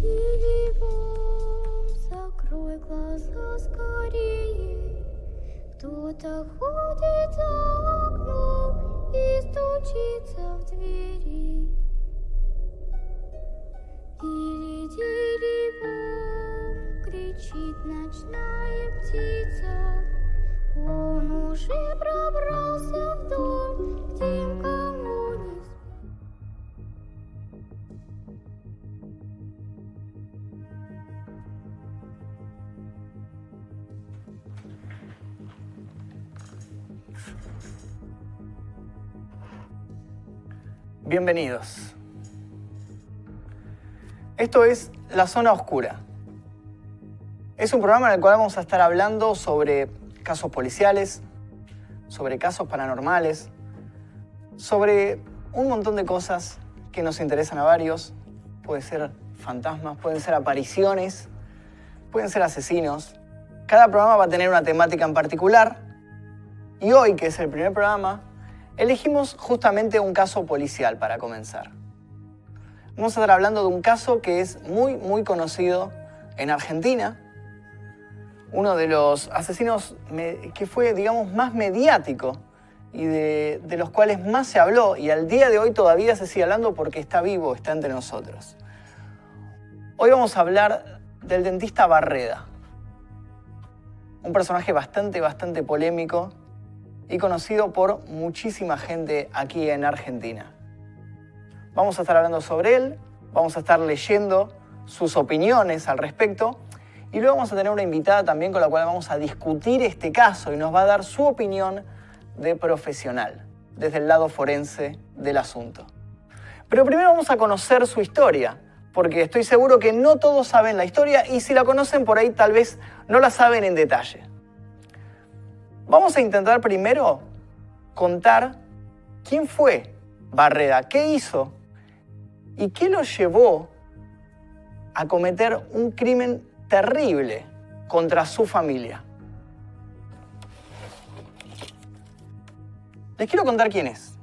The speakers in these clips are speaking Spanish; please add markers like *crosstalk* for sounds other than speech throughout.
деревом, закрой глаза скорее. Кто-то ходит за окном и стучится в двери. Или деревом кричит ночная птица. Он уже пробрался в дом, Bienvenidos. Esto es La Zona Oscura. Es un programa en el cual vamos a estar hablando sobre casos policiales, sobre casos paranormales, sobre un montón de cosas que nos interesan a varios. Puede ser fantasmas, pueden ser apariciones, pueden ser asesinos. Cada programa va a tener una temática en particular. Y hoy, que es el primer programa, elegimos justamente un caso policial para comenzar. Vamos a estar hablando de un caso que es muy, muy conocido en Argentina. Uno de los asesinos que fue, digamos, más mediático y de, de los cuales más se habló y al día de hoy todavía se sigue hablando porque está vivo, está entre nosotros. Hoy vamos a hablar del dentista Barreda. Un personaje bastante, bastante polémico y conocido por muchísima gente aquí en Argentina. Vamos a estar hablando sobre él, vamos a estar leyendo sus opiniones al respecto y luego vamos a tener una invitada también con la cual vamos a discutir este caso y nos va a dar su opinión de profesional, desde el lado forense del asunto. Pero primero vamos a conocer su historia, porque estoy seguro que no todos saben la historia y si la conocen por ahí tal vez no la saben en detalle. Vamos a intentar primero contar quién fue Barrera, qué hizo y qué lo llevó a cometer un crimen terrible contra su familia. Les quiero contar quién es.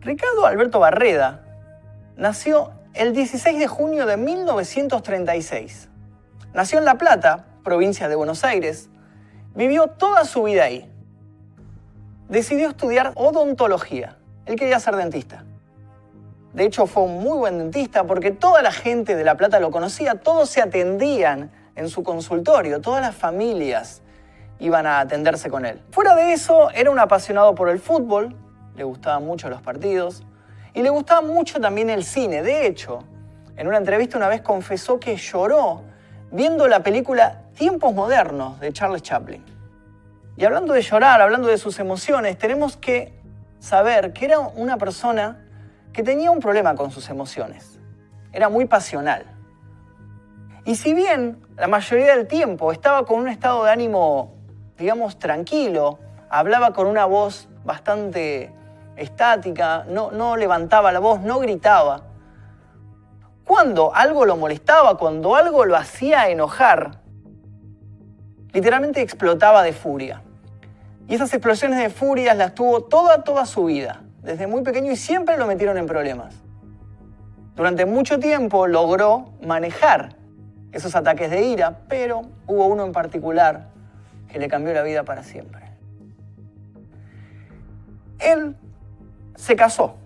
Ricardo Alberto Barreda nació el 16 de junio de 1936. Nació en La Plata, provincia de Buenos Aires. Vivió toda su vida ahí. Decidió estudiar odontología. Él quería ser dentista. De hecho, fue un muy buen dentista porque toda la gente de La Plata lo conocía, todos se atendían en su consultorio, todas las familias iban a atenderse con él. Fuera de eso, era un apasionado por el fútbol, le gustaban mucho los partidos y le gustaba mucho también el cine. De hecho, en una entrevista una vez confesó que lloró viendo la película Tiempos Modernos de Charles Chaplin. Y hablando de llorar, hablando de sus emociones, tenemos que saber que era una persona que tenía un problema con sus emociones. Era muy pasional. Y si bien la mayoría del tiempo estaba con un estado de ánimo, digamos, tranquilo, hablaba con una voz bastante estática, no, no levantaba la voz, no gritaba, cuando algo lo molestaba, cuando algo lo hacía enojar, literalmente explotaba de furia. Y esas explosiones de furia las tuvo toda, toda su vida, desde muy pequeño y siempre lo metieron en problemas. Durante mucho tiempo logró manejar esos ataques de ira, pero hubo uno en particular que le cambió la vida para siempre. Él se casó,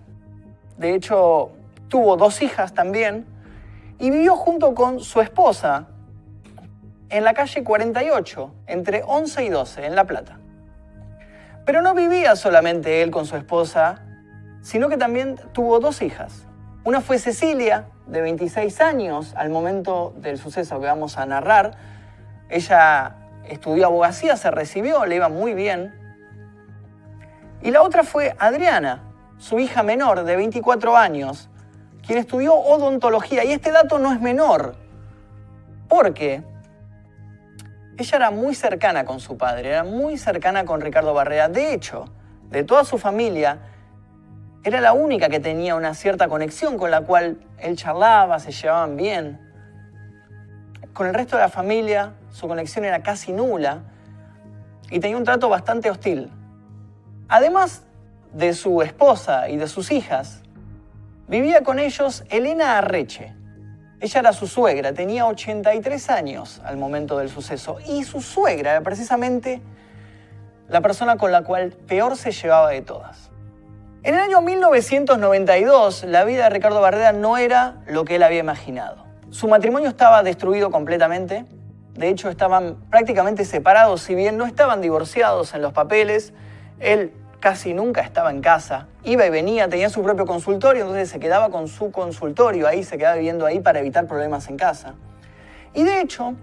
de hecho tuvo dos hijas también, y vivió junto con su esposa en la calle 48, entre 11 y 12, en La Plata. Pero no vivía solamente él con su esposa, sino que también tuvo dos hijas. Una fue Cecilia, de 26 años, al momento del suceso que vamos a narrar. Ella estudió abogacía, se recibió, le iba muy bien. Y la otra fue Adriana, su hija menor, de 24 años, quien estudió odontología. Y este dato no es menor, porque ella era muy cercana con su padre, era muy cercana con Ricardo Barrea. De hecho, de toda su familia, era la única que tenía una cierta conexión con la cual él charlaba, se llevaban bien. Con el resto de la familia, su conexión era casi nula y tenía un trato bastante hostil. Además de su esposa y de sus hijas, vivía con ellos Elena Arreche. Ella era su suegra, tenía 83 años al momento del suceso y su suegra era precisamente la persona con la cual peor se llevaba de todas. En el año 1992, la vida de Ricardo Barreda no era lo que él había imaginado. Su matrimonio estaba destruido completamente, de hecho estaban prácticamente separados, si bien no estaban divorciados en los papeles, él casi nunca estaba en casa, iba y venía, tenía su propio consultorio, entonces se quedaba con su consultorio ahí, se quedaba viviendo ahí para evitar problemas en casa. Y de hecho,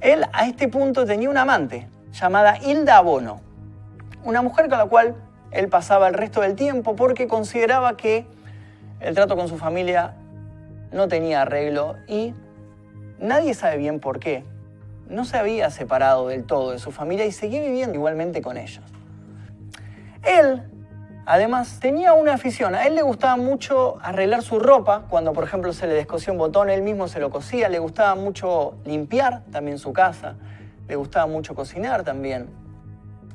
él a este punto tenía una amante llamada Hilda Abono, una mujer con la cual él pasaba el resto del tiempo porque consideraba que el trato con su familia no tenía arreglo y nadie sabe bien por qué. No se había separado del todo de su familia y seguía viviendo igualmente con ellos. Él, además, tenía una afición. A él le gustaba mucho arreglar su ropa. Cuando, por ejemplo, se le descosía un botón, él mismo se lo cosía. Le gustaba mucho limpiar también su casa. Le gustaba mucho cocinar también.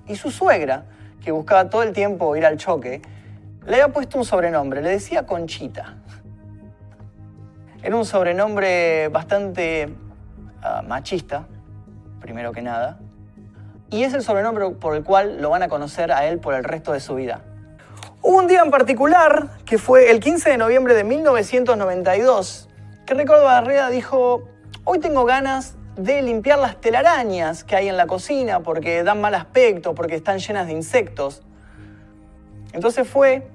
Y su suegra, que buscaba todo el tiempo ir al choque, le había puesto un sobrenombre. Le decía Conchita. Era un sobrenombre bastante ah, machista, primero que nada y es el sobrenombre por el cual lo van a conocer a él por el resto de su vida. Hubo un día en particular, que fue el 15 de noviembre de 1992, que Ricardo Barrera dijo, hoy tengo ganas de limpiar las telarañas que hay en la cocina porque dan mal aspecto, porque están llenas de insectos. Entonces fue,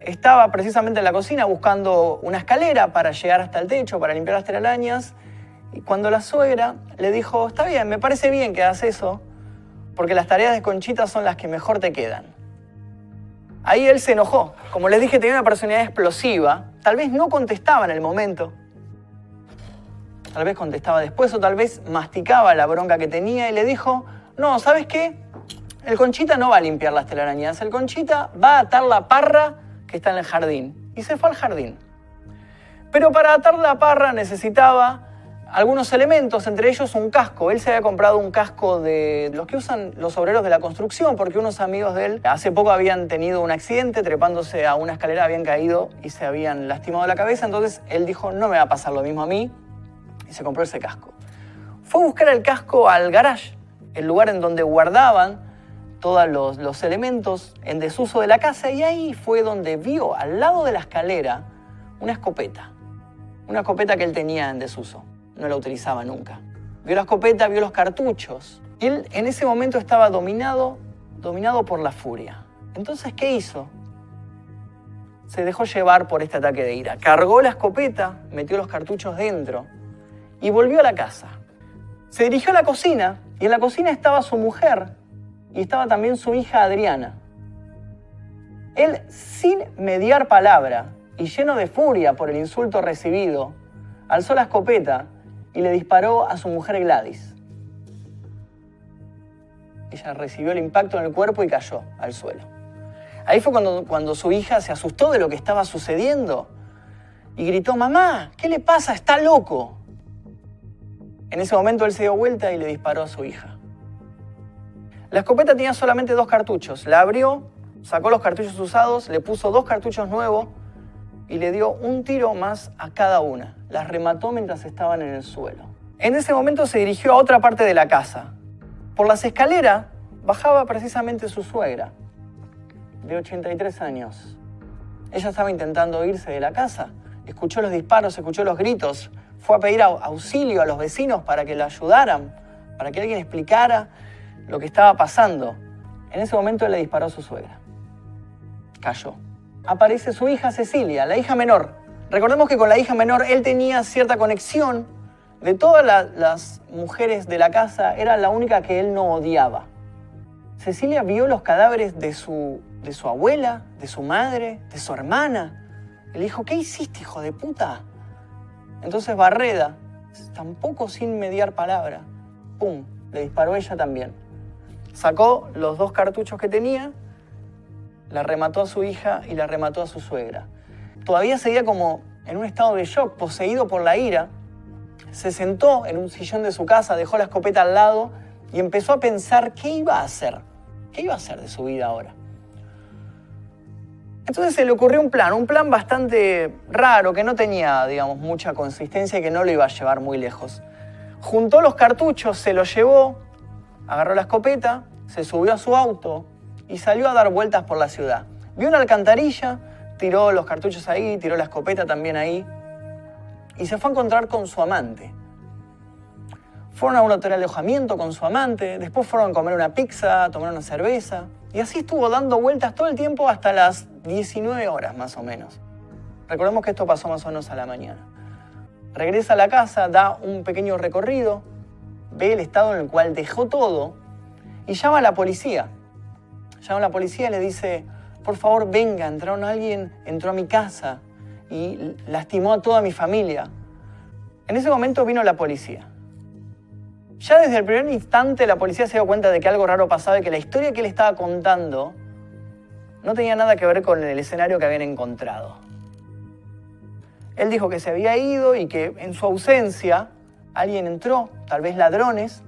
estaba precisamente en la cocina buscando una escalera para llegar hasta el techo, para limpiar las telarañas, y cuando la suegra le dijo, está bien, me parece bien que hagas eso, porque las tareas de Conchita son las que mejor te quedan. Ahí él se enojó. Como les dije, tenía una personalidad explosiva. Tal vez no contestaba en el momento. Tal vez contestaba después o tal vez masticaba la bronca que tenía y le dijo, no, ¿sabes qué? El Conchita no va a limpiar las telarañas. El Conchita va a atar la parra que está en el jardín. Y se fue al jardín. Pero para atar la parra necesitaba algunos elementos, entre ellos un casco. Él se había comprado un casco de los que usan los obreros de la construcción, porque unos amigos de él hace poco habían tenido un accidente, trepándose a una escalera, habían caído y se habían lastimado la cabeza. Entonces él dijo, no me va a pasar lo mismo a mí, y se compró ese casco. Fue a buscar el casco al garage, el lugar en donde guardaban todos los, los elementos en desuso de la casa, y ahí fue donde vio al lado de la escalera una escopeta, una escopeta que él tenía en desuso no la utilizaba nunca. Vio la escopeta, vio los cartuchos. Y él en ese momento estaba dominado, dominado por la furia. Entonces, ¿qué hizo? Se dejó llevar por este ataque de ira. Cargó la escopeta, metió los cartuchos dentro y volvió a la casa. Se dirigió a la cocina y en la cocina estaba su mujer y estaba también su hija Adriana. Él, sin mediar palabra y lleno de furia por el insulto recibido, alzó la escopeta y le disparó a su mujer Gladys. Ella recibió el impacto en el cuerpo y cayó al suelo. Ahí fue cuando, cuando su hija se asustó de lo que estaba sucediendo y gritó, mamá, ¿qué le pasa? Está loco. En ese momento él se dio vuelta y le disparó a su hija. La escopeta tenía solamente dos cartuchos. La abrió, sacó los cartuchos usados, le puso dos cartuchos nuevos y le dio un tiro más a cada una. Las remató mientras estaban en el suelo. En ese momento se dirigió a otra parte de la casa. Por las escaleras bajaba precisamente su suegra, de 83 años. Ella estaba intentando irse de la casa. Escuchó los disparos, escuchó los gritos. Fue a pedir auxilio a los vecinos para que la ayudaran, para que alguien explicara lo que estaba pasando. En ese momento le disparó a su suegra. Cayó aparece su hija Cecilia, la hija menor. Recordemos que con la hija menor él tenía cierta conexión. De todas las mujeres de la casa, era la única que él no odiaba. Cecilia vio los cadáveres de su, de su abuela, de su madre, de su hermana. Le dijo, ¿qué hiciste, hijo de puta? Entonces Barreda, tampoco sin mediar palabra, ¡pum!, le disparó ella también. Sacó los dos cartuchos que tenía la remató a su hija y la remató a su suegra. Todavía seguía como en un estado de shock, poseído por la ira. Se sentó en un sillón de su casa, dejó la escopeta al lado y empezó a pensar qué iba a hacer, qué iba a hacer de su vida ahora. Entonces se le ocurrió un plan, un plan bastante raro, que no tenía, digamos, mucha consistencia y que no lo iba a llevar muy lejos. Juntó los cartuchos, se los llevó, agarró la escopeta, se subió a su auto y salió a dar vueltas por la ciudad. Vio una alcantarilla, tiró los cartuchos ahí, tiró la escopeta también ahí y se fue a encontrar con su amante. Fueron a un hotel de alojamiento con su amante, después fueron a comer una pizza, a tomar una cerveza y así estuvo dando vueltas todo el tiempo hasta las 19 horas más o menos. Recordemos que esto pasó más o menos a la mañana. Regresa a la casa, da un pequeño recorrido, ve el estado en el cual dejó todo y llama a la policía. Llama a la policía y le dice, por favor venga, entraron alguien, entró a mi casa y lastimó a toda mi familia. En ese momento vino la policía. Ya desde el primer instante la policía se dio cuenta de que algo raro pasaba y que la historia que él estaba contando no tenía nada que ver con el escenario que habían encontrado. Él dijo que se había ido y que en su ausencia alguien entró, tal vez ladrones,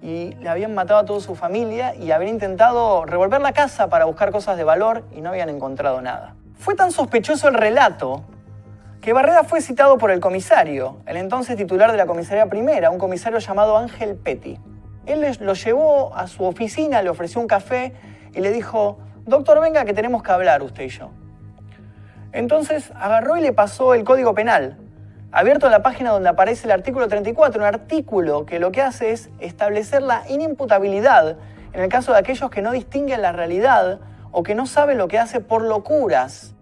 y le habían matado a toda su familia y habían intentado revolver la casa para buscar cosas de valor y no habían encontrado nada. Fue tan sospechoso el relato que Barreda fue citado por el comisario, el entonces titular de la comisaría primera, un comisario llamado Ángel Petty. Él lo llevó a su oficina, le ofreció un café y le dijo, doctor, venga que tenemos que hablar usted y yo. Entonces agarró y le pasó el Código Penal, abierto la página donde aparece el artículo 34, un artículo que lo que hace es establecer la inimputabilidad en el caso de aquellos que no distinguen la realidad o que no saben lo que hace por locuras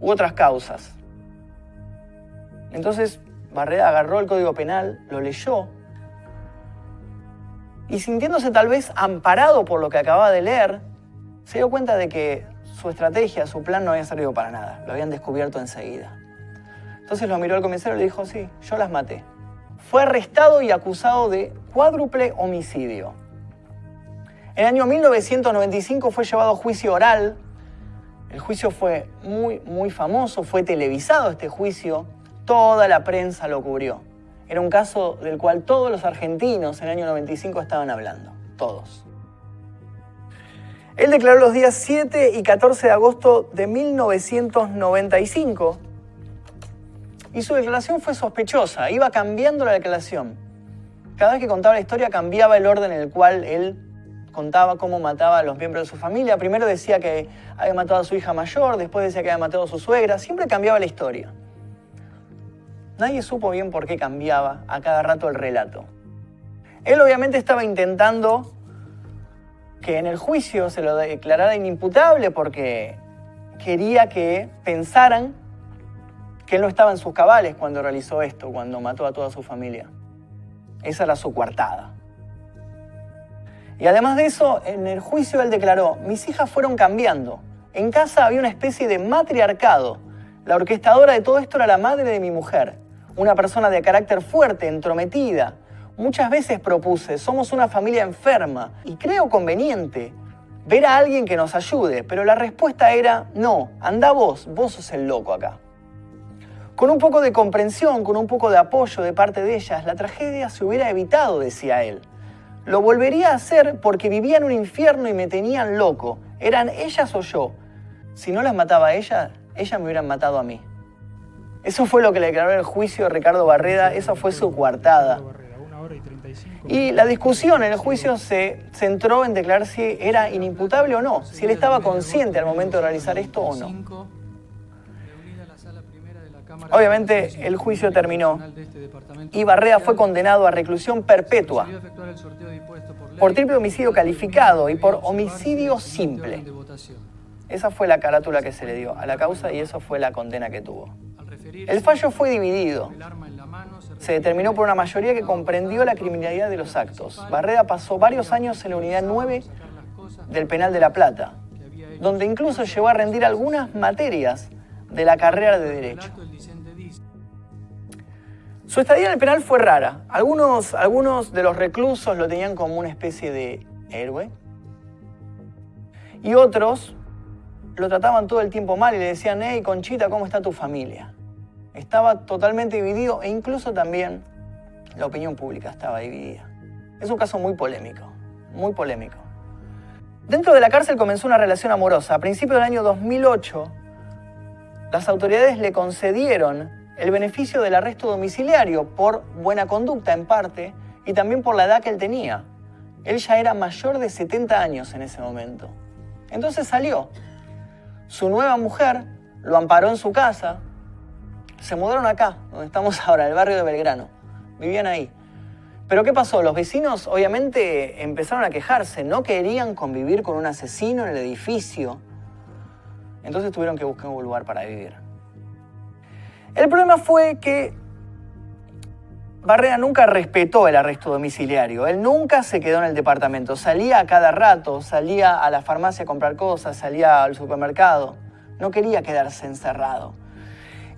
u otras causas. Entonces Barreda agarró el Código Penal, lo leyó y sintiéndose tal vez amparado por lo que acababa de leer, se dio cuenta de que su estrategia, su plan no había servido para nada, lo habían descubierto enseguida. Entonces lo miró al comisario y le dijo, sí, yo las maté. Fue arrestado y acusado de cuádruple homicidio. En el año 1995 fue llevado a juicio oral. El juicio fue muy, muy famoso, fue televisado este juicio, toda la prensa lo cubrió. Era un caso del cual todos los argentinos en el año 95 estaban hablando, todos. Él declaró los días 7 y 14 de agosto de 1995 y su declaración fue sospechosa, iba cambiando la declaración. Cada vez que contaba la historia cambiaba el orden en el cual él contaba cómo mataba a los miembros de su familia. Primero decía que había matado a su hija mayor, después decía que había matado a su suegra, siempre cambiaba la historia. Nadie supo bien por qué cambiaba a cada rato el relato. Él obviamente estaba intentando que en el juicio se lo declarara inimputable porque quería que pensaran que él no estaba en sus cabales cuando realizó esto, cuando mató a toda su familia. Esa era su coartada. Y además de eso, en el juicio él declaró, mis hijas fueron cambiando. En casa había una especie de matriarcado. La orquestadora de todo esto era la madre de mi mujer, una persona de carácter fuerte, entrometida. Muchas veces propuse, somos una familia enferma y creo conveniente ver a alguien que nos ayude, pero la respuesta era, no, anda vos, vos sos el loco acá. Con un poco de comprensión, con un poco de apoyo de parte de ellas, la tragedia se hubiera evitado, decía él. Lo volvería a hacer porque vivía en un infierno y me tenían loco. Eran ellas o yo. Si no las mataba a ellas, ellas me hubieran matado a mí. Eso fue lo que le declaró en el juicio a Ricardo Barreda, esa fue su coartada. Y la discusión en el juicio se centró en declarar si era inimputable o no, si él estaba consciente al momento de realizar esto o no. Obviamente el juicio terminó y Barrea fue condenado a reclusión perpetua por triple homicidio calificado y por homicidio simple. Esa fue la carátula que se le dio a la causa y eso fue la condena que tuvo. El fallo fue dividido. Se determinó por una mayoría que comprendió la criminalidad de los actos. Barrera pasó varios años en la unidad 9 del Penal de La Plata, donde incluso llegó a rendir algunas materias de la carrera de Derecho. Su estadía en el penal fue rara. Algunos, algunos de los reclusos lo tenían como una especie de héroe. Y otros lo trataban todo el tiempo mal y le decían, hey, Conchita, ¿cómo está tu familia? Estaba totalmente dividido e incluso también la opinión pública estaba dividida. Es un caso muy polémico, muy polémico. Dentro de la cárcel comenzó una relación amorosa. A principios del año 2008 las autoridades le concedieron el beneficio del arresto domiciliario por buena conducta en parte y también por la edad que él tenía. Él ya era mayor de 70 años en ese momento. Entonces salió. Su nueva mujer lo amparó en su casa. Se mudaron acá, donde estamos *laughs* ahora, el barrio de Belgrano. Vivían ahí. Pero ¿qué pasó? Los vecinos obviamente empezaron a quejarse, no querían convivir con un asesino en el edificio. Entonces tuvieron que buscar un lugar para vivir. El problema fue que Barrera nunca respetó el arresto domiciliario. Él nunca se quedó en el departamento. Salía a cada rato, salía a la farmacia a comprar cosas, salía al supermercado. No quería quedarse encerrado.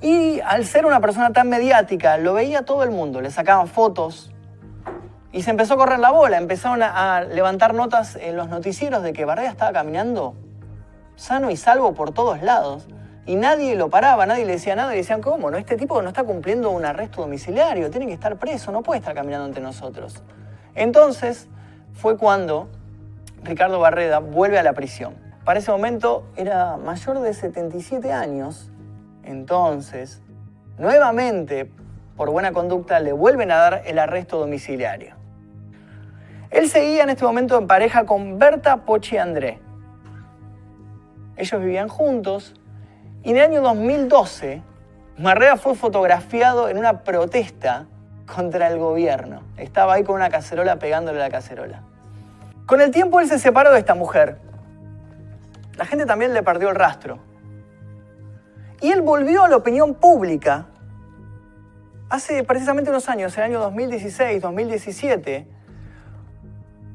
Y al ser una persona tan mediática, lo veía todo el mundo. Le sacaban fotos y se empezó a correr la bola. Empezaron a, levantar notas en los noticieros de que Barrera estaba caminando sano y salvo por todos lados. Y nadie lo paraba, nadie le decía nada y decían, ¿cómo? No, este tipo no está cumpliendo un arresto domiciliario, tiene que estar preso, no puede estar caminando entre nosotros. Entonces fue cuando Ricardo Barreda vuelve a la prisión. Para ese momento era mayor de 77 años, entonces nuevamente por buena conducta le vuelven a dar el arresto domiciliario. Él seguía en este momento en pareja con Berta Pochi André. Ellos vivían juntos y en el año 2012, Marrea fue fotografiado en una protesta contra el gobierno. Estaba ahí con una cacerola pegándole a la cacerola. Con el tiempo él se separó de esta mujer. La gente también le perdió el rastro. Y él volvió a la opinión pública hace precisamente unos años, el año 2016, 2017.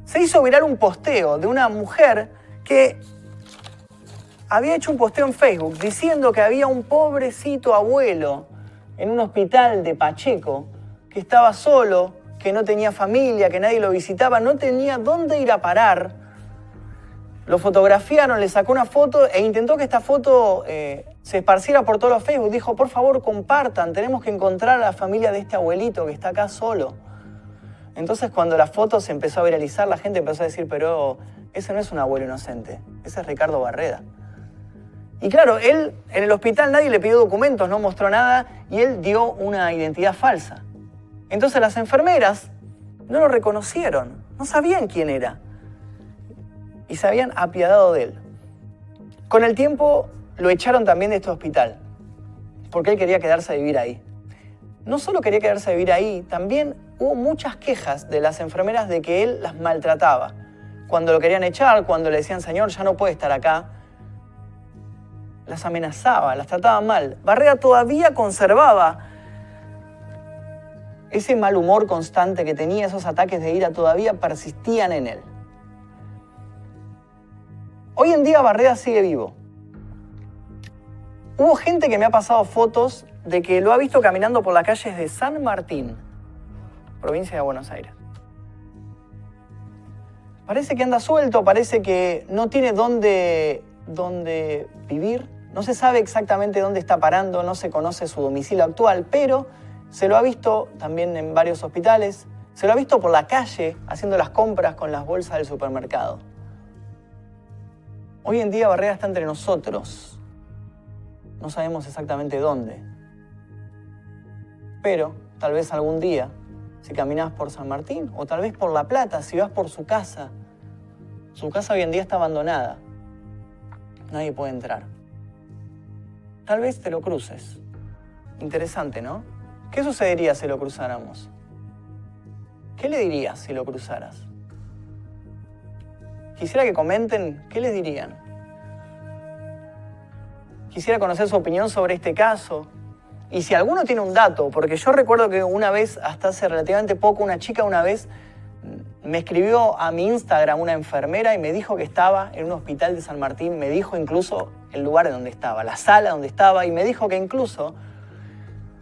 Se hizo viral un posteo de una mujer que había hecho un posteo en Facebook diciendo que había un pobrecito abuelo en un hospital de Pacheco que estaba solo, que no tenía familia, que nadie lo visitaba, no tenía dónde ir a parar. Lo fotografiaron, le sacó una foto e intentó que esta foto eh, se esparciera por todos los Facebook. Dijo, por favor, compartan, tenemos que encontrar a la familia de este abuelito que está acá solo. Entonces cuando la foto se empezó a viralizar, la gente empezó a decir, pero ese no es un abuelo inocente, ese es Ricardo Barreda. Y claro, él en el hospital nadie le pidió documentos, no mostró nada y él dio una identidad falsa. Entonces las enfermeras no lo reconocieron, no sabían quién era y se habían apiadado de él. Con el tiempo lo echaron también de este hospital porque él quería quedarse a vivir ahí. No solo quería quedarse a vivir ahí, también hubo muchas quejas de las enfermeras de que él las maltrataba. Cuando lo querían echar, cuando le decían, señor, ya no puede estar acá, las amenazaba, las trataba mal. Barrera todavía conservaba ese mal humor constante que tenía, esos ataques de ira todavía persistían en él. Hoy en día Barrera sigue vivo. Hubo gente que me ha pasado fotos de que lo ha visto caminando por las calles de San Martín, provincia de Buenos Aires. Parece que anda suelto, parece que no tiene dónde, dónde vivir, no se sabe exactamente dónde está parando, no se conoce su domicilio actual, pero se lo ha visto también en varios hospitales, se lo ha visto por la calle haciendo las compras con las bolsas del supermercado. Hoy en día Barrera está entre nosotros. No sabemos exactamente dónde. Pero tal vez algún día, si caminas por San Martín o tal vez por La Plata, si vas por su casa, su casa hoy en día está abandonada. Nadie puede entrar tal vez te lo cruces. Interesante, ¿no? ¿Qué sucedería si lo cruzáramos? ¿Qué le dirías si lo cruzaras? Quisiera que comenten qué les dirían. Quisiera conocer su opinión sobre este caso. Y si alguno tiene un dato, porque yo recuerdo que una vez, hasta hace relativamente poco, una chica una vez me escribió a mi Instagram una enfermera y me dijo que estaba en un hospital de San Martín, me dijo incluso el lugar donde estaba, la sala donde estaba, y me dijo que incluso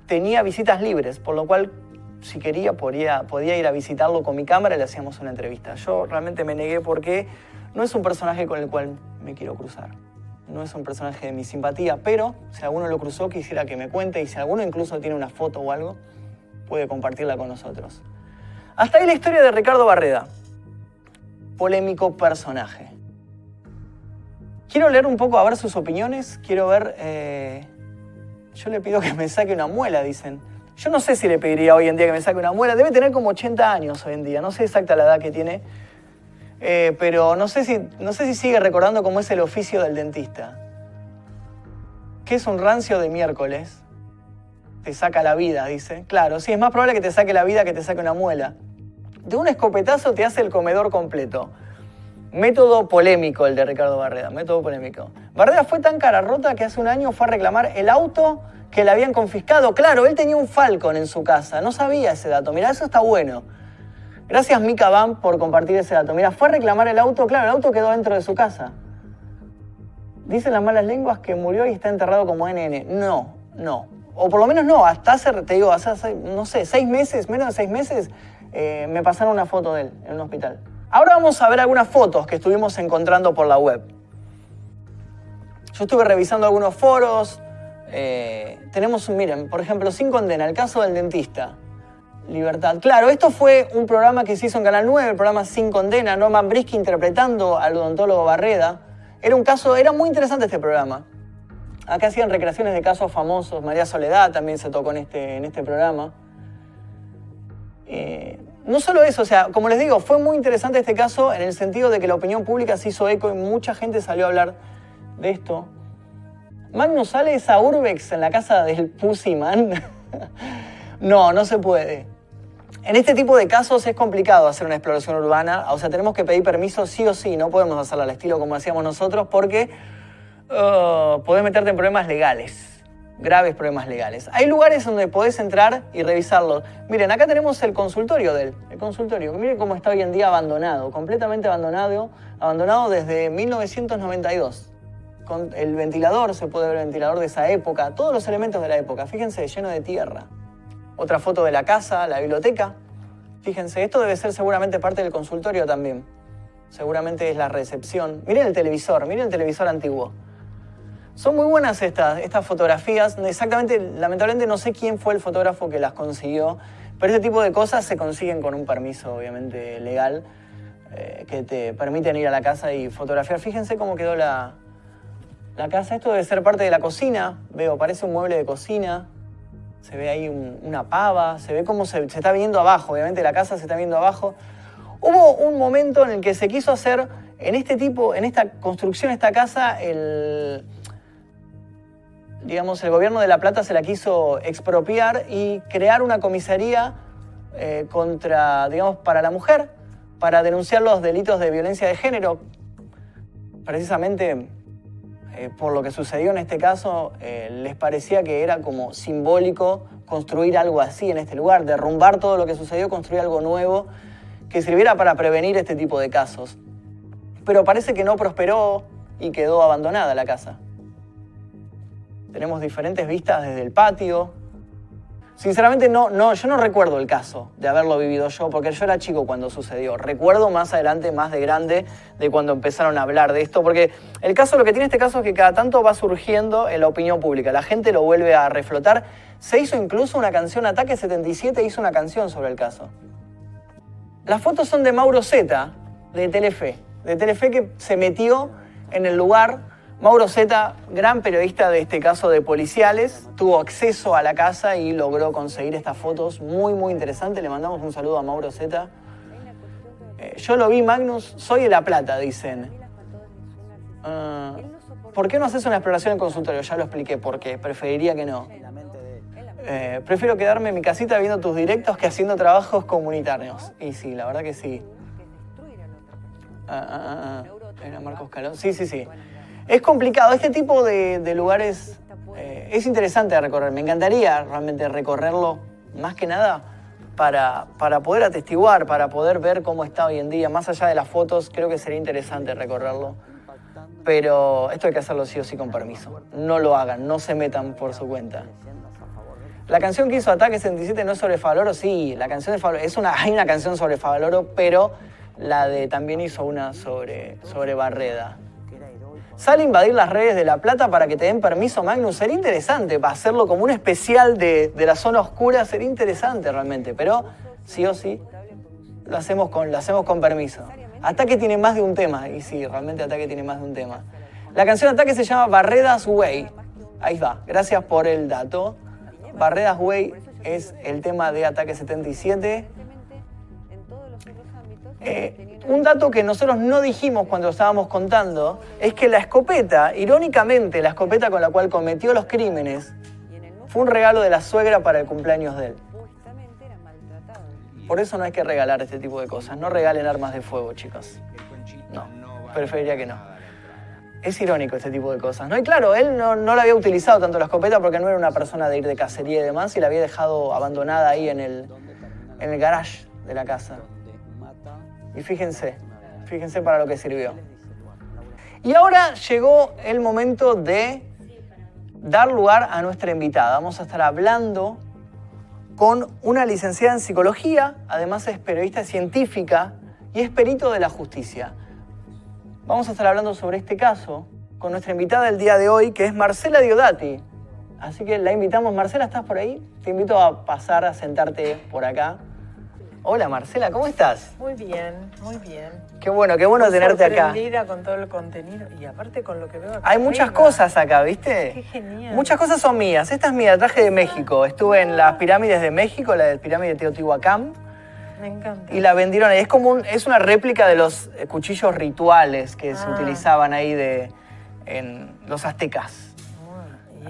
tenía visitas libres, por lo cual si quería podía, podía ir a visitarlo con mi cámara y le hacíamos una entrevista. Yo realmente me negué porque no es un personaje con el cual me quiero cruzar. No es un personaje de mi simpatía, pero si alguno lo cruzó quisiera que me cuente y si alguno incluso tiene una foto o algo, puede compartirla con nosotros. Hasta ahí la historia de Ricardo Barreda. Polémico personaje. Quiero leer un poco a ver sus opiniones, quiero ver eh, Yo le pido que me saque una muela, dicen. Yo no sé si le pediría hoy en día que me saque una muela. Debe tener como 80 años hoy en día. No sé exacta la edad que tiene. Eh, pero no sé, si, no sé si sigue recordando cómo es el oficio del dentista. ¿Qué es un rancio de miércoles? Te saca la vida, dice. Claro, sí, es más probable que te saque la vida que te saque una muela. De un escopetazo te hace el comedor completo. Método polémico el de Ricardo Barreda, método polémico. Barreda fue tan cara rota que hace un año fue a reclamar el auto que le habían confiscado. Claro, él tenía un Falcon en su casa, no sabía ese dato. Mirá, eso está bueno. Gracias Mika Bam por compartir ese dato. Mira, fue a reclamar el auto, claro, el auto quedó dentro de su casa. Dicen las malas lenguas que murió y está enterrado como NN. No, no. O por lo menos no, hasta hace, te digo, hace, no sé, seis meses, menos de seis meses, eh, me pasaron una foto de él en un hospital. Ahora vamos a ver algunas fotos que estuvimos encontrando por la web. Yo estuve revisando algunos foros. Eh, tenemos, miren, por ejemplo, sin condena, el caso del dentista. Libertad. Claro, esto fue un programa que se hizo en Canal 9, el programa Sin Condena, Norman Brisky interpretando al odontólogo Barreda. Era un caso, era muy interesante este programa. Acá hacían recreaciones de casos famosos, María Soledad también se tocó en este, en este programa. Eh, no solo eso, o sea, como les digo, fue muy interesante este caso en el sentido de que la opinión pública se hizo eco y mucha gente salió a hablar de esto. Magnus sale esa Urbex en la casa del Pussyman. *laughs* no, no se puede. En este tipo de casos es complicado hacer una exploración urbana, o sea, tenemos que pedir permiso sí o sí, no podemos hacerla al estilo como hacíamos nosotros porque uh, podés meterte en problemas legales graves problemas legales. Hay lugares donde podés entrar y revisarlo. Miren, acá tenemos el consultorio de él, el consultorio. Miren cómo está hoy en día abandonado, completamente abandonado, abandonado desde 1992. Con el ventilador, se puede ver el ventilador de esa época, todos los elementos de la época, fíjense, lleno de tierra. Otra foto de la casa, la biblioteca. Fíjense, esto debe ser seguramente parte del consultorio también. Seguramente es la recepción. Miren el televisor, miren el televisor antiguo. Son muy buenas estas, fotografías. Exactamente, lamentablemente no sé quién fue el fotógrafo que las consiguió, pero este tipo de cosas se consiguen con un permiso, obviamente, legal, eh, que te permiten ir a la casa y fotografiar. Fíjense cómo quedó la, la casa. Esto debe ser parte de la cocina. Veo, parece un mueble de cocina. Se ve ahí una pava, se ve cómo se está viendo abajo. Obviamente la casa se está viendo abajo. Hubo un momento en el que se quiso hacer en este tipo, en esta construcción, esta casa, el, digamos, el gobierno de La Plata se la quiso expropiar y crear una comisaría eh, contra, digamos, para la mujer, para denunciar los delitos de violencia de género. Precisamente eh, por lo que sucedió en este caso, eh, les parecía que era como simbólico construir algo así en este lugar, derrumbar todo lo que sucedió, construir algo nuevo que sirviera para prevenir este tipo de casos. Pero parece que no prosperó y quedó abandonada la casa. Tenemos diferentes vistas desde el patio. Sinceramente, no, no, yo no recuerdo el caso de haberlo vivido yo, porque yo era chico cuando sucedió. Recuerdo más adelante, más de grande, de cuando empezaron a hablar de esto, porque el caso, lo que tiene este caso es que cada tanto va surgiendo en la opinión pública. La gente lo vuelve a reflotar. Se hizo incluso una canción, Ataque 77 hizo una canción sobre el caso. Las fotos son de Mauro Zeta, de Telefe, de Telefe que se metió en el lugar Mauro Zeta, gran periodista de este caso de policiales, tuvo acceso a la casa y logró conseguir estas fotos muy, muy interesantes. Le mandamos un saludo a Mauro Zeta. Eh, yo lo vi, Magnus, soy de La Plata, dicen. Ah, ¿Por qué no haces una exploración en consultorio? Ya lo expliqué, porque preferiría que no. Eh, prefiero quedarme en mi casita viendo tus directos que haciendo trabajos comunitarios. Y sí, la verdad que sí. Ah, ah, Era Marcos Calón. Sí, sí, sí. Es complicado, este tipo de, lugares eh, es interesante de recorrer. Me encantaría realmente recorrerlo, más que nada, para, para poder atestiguar, para poder ver cómo está hoy en día. Más allá de las fotos, creo que sería interesante recorrerlo. Pero esto hay que hacerlo sí o sí con permiso. No lo hagan, no se metan por su cuenta. La canción que hizo Ataque 77 no es sobre Favaloro, sí, la canción de Favaloro, es una, hay una canción sobre Favaloro, pero la de también hizo una sobre, sobre Barreda. Sale a invadir las redes de La Plata para que te den permiso, Magnus. Sería interesante, para hacerlo como un especial de, la zona oscura, sería interesante realmente, pero sí o sí lo hacemos con, lo hacemos con permiso. Ataque tiene más de un tema, y sí, realmente Ataque tiene más de un tema. La canción Ataque se llama Barredas Way. Ahí va, gracias por el dato. Barreras Way es el tema de Ataque 77. Eh, un dato que nosotros no dijimos cuando estábamos contando es que la escopeta, irónicamente, la escopeta con la cual cometió los crímenes, fue un regalo de la suegra para el cumpleaños de él. Por eso no hay que regalar este tipo de cosas. No regalen armas de fuego, chicos. No, preferiría que no. Es irónico este tipo de cosas, ¿no? Y claro, él no, no la había utilizado tanto la escopeta porque no era una persona de ir de cacería y demás y la había dejado abandonada ahí en el, en el garage de la casa. Y fíjense, fíjense para lo que sirvió. Y ahora llegó el momento de dar lugar a nuestra invitada. Vamos a estar hablando con una licenciada en psicología, además es periodista científica y es perito de la justicia. Vamos a estar hablando sobre este caso con nuestra invitada del día de hoy, que es Marcela Diodati. Así que la invitamos. Marcela, ¿estás por ahí? Te invito a pasar a sentarte por acá. Hola Marcela, ¿cómo estás? Muy bien, muy bien. Qué bueno, qué bueno tenerte acá. Sorprendida con todo el contenido y aparte con lo que veo acá. Hay muchas cosas acá, ¿viste? Qué genial. Muchas cosas son mías. Esta es mía, traje de México. Estuve en las pirámides de México, la del pirámide de Teotihuacán, Me encanta. y la vendieron ahí. Es como un- es una réplica de los eh, cuchillos rituales que se Ah. utilizaban ahí de, en los aztecas.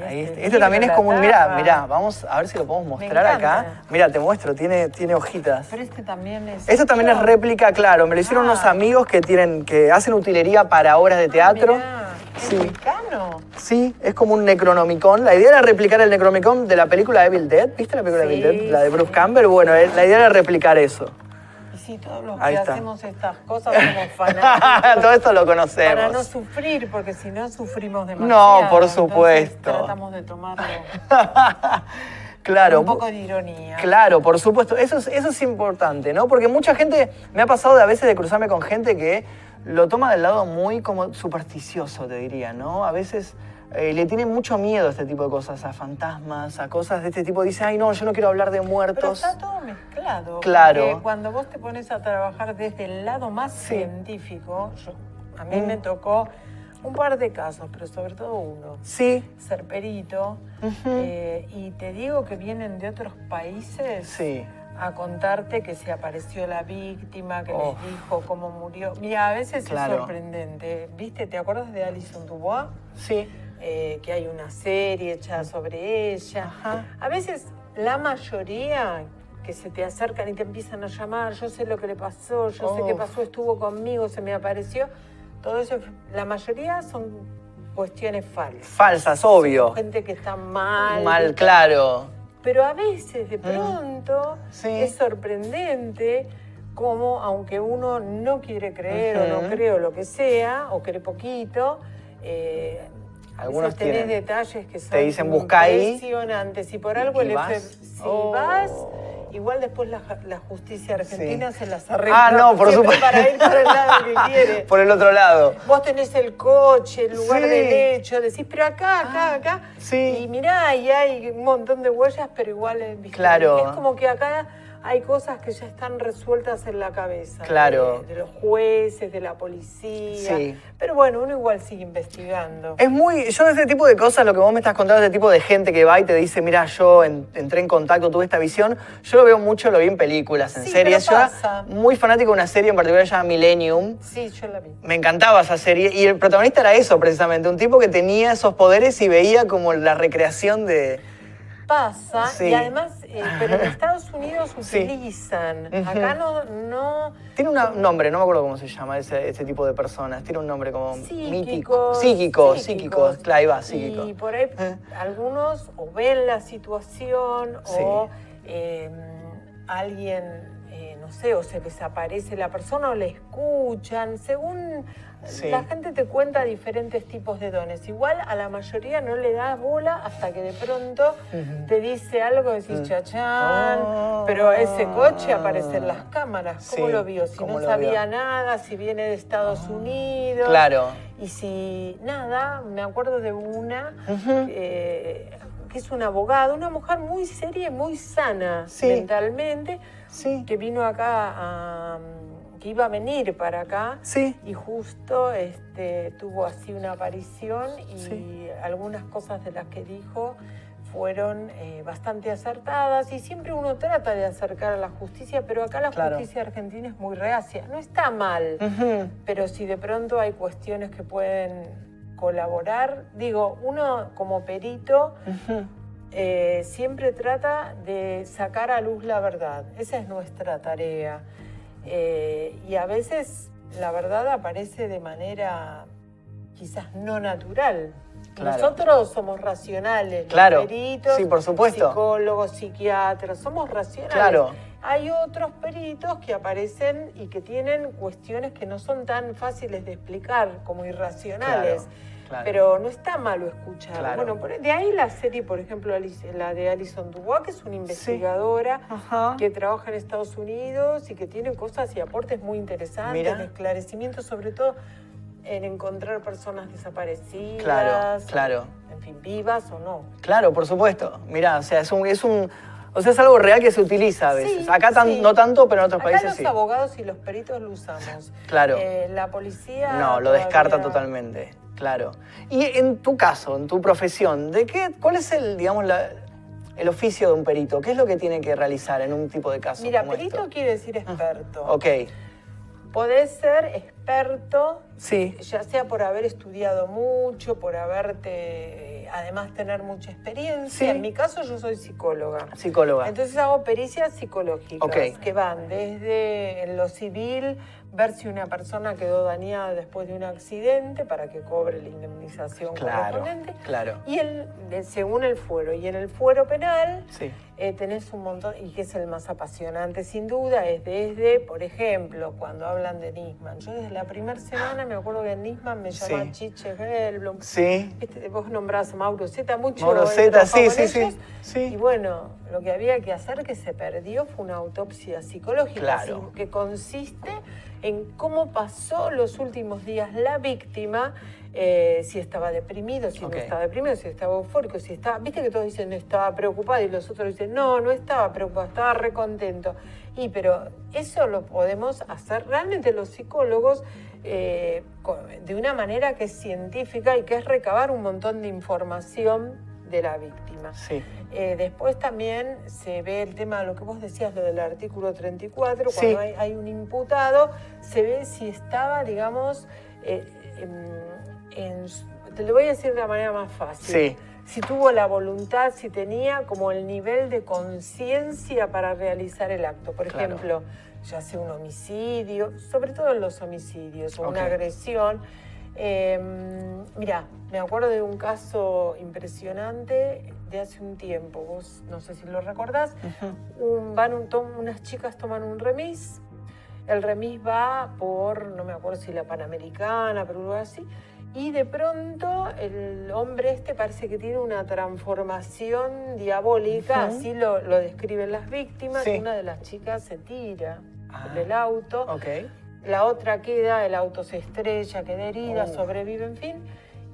Ahí, este, este también es como un, mirá, mirá, vamos a ver si lo podemos mostrar acá. Mira, te muestro, tiene, tiene hojitas. Pero este también es. Esto también es réplica, claro. Me lo hicieron Ah. unos amigos que tienen, que hacen utilería para obras de teatro. Ah, mirá, Sí. ¿Es mexicano? Sí, es como un Necronomicon. La idea era replicar el Necronomicon de la película Evil Dead. ¿Viste la película Sí, Evil Dead? La de Bruce sí. Campbell. Bueno, eh, la idea era replicar eso. Sí, todos los Ahí que está. hacemos estas *laughs* cosas somos fanáticos. Todo esto lo Para no conocemos. sufrir, porque si no sufrimos demasiado. No, por supuesto. Tratamos de tomarlo *laughs* claro. un poco de ironía. Claro, por supuesto. Eso es, eso es importante, ¿no? Porque mucha gente, me ha pasado de a veces de cruzarme con gente que lo toma del lado muy como supersticioso, te diría, ¿no? A veces eh, le tienen mucho miedo a este tipo de cosas, a fantasmas, a cosas de este tipo. Dice, ay, no, yo no quiero hablar de Pero muertos. está todo mezclado. Claro. porque cuando vos te pones a trabajar desde el lado más Sí. científico, yo- a mí Mm. me tocó un par de casos, pero sobre todo uno, Sí, ser perito, eh, y te digo que vienen de otros países sí. a contarte que se apareció la víctima, que Oh. les dijo cómo murió. Mira, a veces Claro. es sorprendente. ¿Viste? ¿Te acuerdas de Alison Dubois? Sí. Eh, que hay una serie hecha sobre ella. Ajá. A veces la mayoría que se te acercan y te empiezan a llamar, yo sé lo que le pasó, yo sé qué pasó, estuvo conmigo, se me apareció. Todo eso, la mayoría son cuestiones falsas. Falsas, obvio. Gente que está mal. Mal, claro. Pero a veces, de pronto, Sí. es sorprendente cómo, aunque uno no quiere creer o no cree o lo que sea, o cree poquito, eh, Algunos veces tenés tienen. detalles que son Te dicen, "Busca ahí". impresionantes. Y por algo ¿Y el vas? F- si Oh. vas, igual después la, la justicia argentina se las arregla. Ah, no, por supuesto. Para ir por el lado que *laughs* quiere. Por el otro lado. Vos tenés el coche, el lugar Sí. del hecho, decís, pero acá, acá, Ah, acá. sí. Y mirá, y hay un montón de huellas, pero igual. Claro. Es como que acá hay cosas que ya están resueltas en la cabeza. Claro. De, de los jueces, de la policía. Sí. Pero bueno, uno igual sigue investigando. Es muy. Yo, de ese tipo de cosas, lo que vos me estás contando, ese tipo de gente que va y te dice, mira, yo en- entré en contacto, tuve esta visión, yo lo veo mucho, lo vi en películas, en Sí, series. pero Yo era pasa. muy fanático de una serie en particular llamada Millennium. Sí, yo la vi. Me encantaba esa serie y el protagonista era eso precisamente, un tipo que tenía esos poderes y veía como la recreación de... Pasa, Sí. y además, eh, pero en *laughs* Estados Unidos Sí. utilizan. Acá no, no Tiene una- un nombre, no me acuerdo cómo se llama ese, ese tipo de personas, tiene un nombre como mítico. Psíquicos. Psíquicos, psíquicos, claro, ahí va, psíquico. Y por ahí Eh. algunos o ven la situación Sí. o eh, alguien, no sé, o se les aparece la persona o le escuchan, según Sí. la gente te cuenta diferentes tipos de dones. Igual a la mayoría no le das bola hasta que de pronto te dice algo, decís Mm. chachán, Oh. pero ese coche aparece en las cámaras. ¿Cómo Sí, lo vio? Si ¿cómo no sabía vio? nada, si viene de Estados Unidos. Claro. Y si nada, me acuerdo de una eh, que es una abogada, una mujer muy seria y muy sana Sí. mentalmente, Sí. que vino acá a, que iba a venir para acá. Sí. Y justo este, tuvo así una aparición y Sí. algunas cosas de las que dijo fueron eh, bastante acertadas y siempre uno trata de acercar a la justicia, pero acá la Claro. justicia argentina es muy reacia. No está mal, pero si de pronto hay cuestiones que pueden colaborar, digo, uno como perito. Eh, siempre trata de sacar a luz la verdad. Esa es nuestra tarea. Eh, y a veces la verdad aparece de manera quizás no natural. Claro. Nosotros somos racionales, los peritos, Sí, por supuesto. psicólogos, psiquiatras, somos racionales. Claro. Hay otros peritos que aparecen y que tienen cuestiones que no son tan fáciles de explicar como irracionales. Claro, claro. Pero no está malo escuchar. Claro. Bueno, por- de ahí la serie, por ejemplo, Alice- la de Alison Dubois, que es una investigadora que trabaja en Estados Unidos y que tiene cosas y aportes muy interesantes, Mira. de esclarecimiento, sobre todo en encontrar personas desaparecidas. Claro, claro. En fin, vivas o no. Claro, por supuesto. Mirá, o sea, es un, es un, o sea, es algo real que se utiliza a veces. Sí, Acá tan- sí. no tanto, pero en otros Acá países los sí. abogados y los peritos lo usamos. Claro. Eh, la policía. No, lo descarta totalmente, claro. Y en tu caso, en tu profesión, ¿de qué, ¿cuál es el, digamos, la- el oficio de un perito? ¿Qué es lo que tiene que realizar en un tipo de caso? Mira, como perito esto? quiere decir experto. Ok, Podés ser experto, sí, ya sea por haber estudiado mucho, por haberte, además tener mucha experiencia. Sí. En mi caso yo soy psicóloga. psicóloga. Entonces hago pericias psicológicas que van desde lo civil, ver si una persona quedó dañada después de un accidente para que cobre la indemnización claro, correspondiente. claro. Y el, según el fuero. Y en el fuero penal Sí, eh, tenés un montón, y que es el más apasionante sin duda, es desde, por ejemplo, cuando hablan de Nisman. Yo desde la primera semana me acuerdo que Nisman me llama Sí. Chiche Gelblum. sí, Viste, vos nombrás a Mauro Zeta mucho. Mauro Zeta, sí, sí, sí, sí. Y bueno, lo que había que hacer que se perdió fue una autopsia psicológica, Claro. que consiste en cómo pasó los últimos días la víctima, eh, si estaba deprimido, si no estaba deprimido, si estaba eufórico, si estaba, viste que todos dicen estaba preocupado y los otros dicen no, no estaba preocupado, estaba recontento. Y pero eso lo podemos hacer realmente los psicólogos eh, de una manera que es científica y que es recabar un montón de información de la víctima. sí. Eh, después también se ve el tema de lo que vos decías, lo del artículo 34, Sí. cuando hay, hay un imputado, se ve si estaba, digamos, eh, en- su- te lo voy a decir de la manera más fácil. Sí. Si tuvo la voluntad, si tenía como el nivel de conciencia para realizar el acto. Por Claro. ejemplo, ya sea un homicidio, sobre todo en los homicidios, o una agresión. Eh, mira, me acuerdo de un caso impresionante de hace un tiempo, vos no sé si lo recordás, un- van un, tom- unas chicas toman un remis, el remis va por, no me acuerdo si la Panamericana, pero algo así, y de pronto el hombre este parece que tiene una transformación diabólica, Ujú. así lo, lo describen las víctimas, Sí. una de las chicas se tira Ah. del auto, Ok, la otra queda, el auto se estrella, queda herida, Oh. sobrevive, en fin.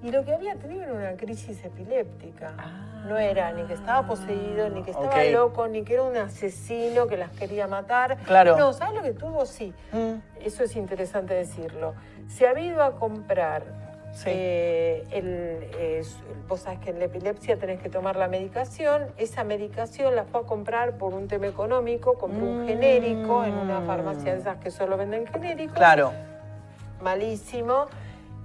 Y lo que había tenido era una crisis epiléptica. Ah. No era ni que estaba poseído, ni que estaba loco, ni que era un asesino que las quería matar. Claro. No, ¿sabes lo que tuvo? Sí. Mm, Eso es interesante decirlo. Se ha ido a comprar. Sí. eh, el, eh, vos sabés que en la epilepsia tenés que tomar la medicación. Esa medicación la fue a comprar por un tema económico, compró un Mm. genérico en una farmacia de esas que solo venden genéricos claro, malísimo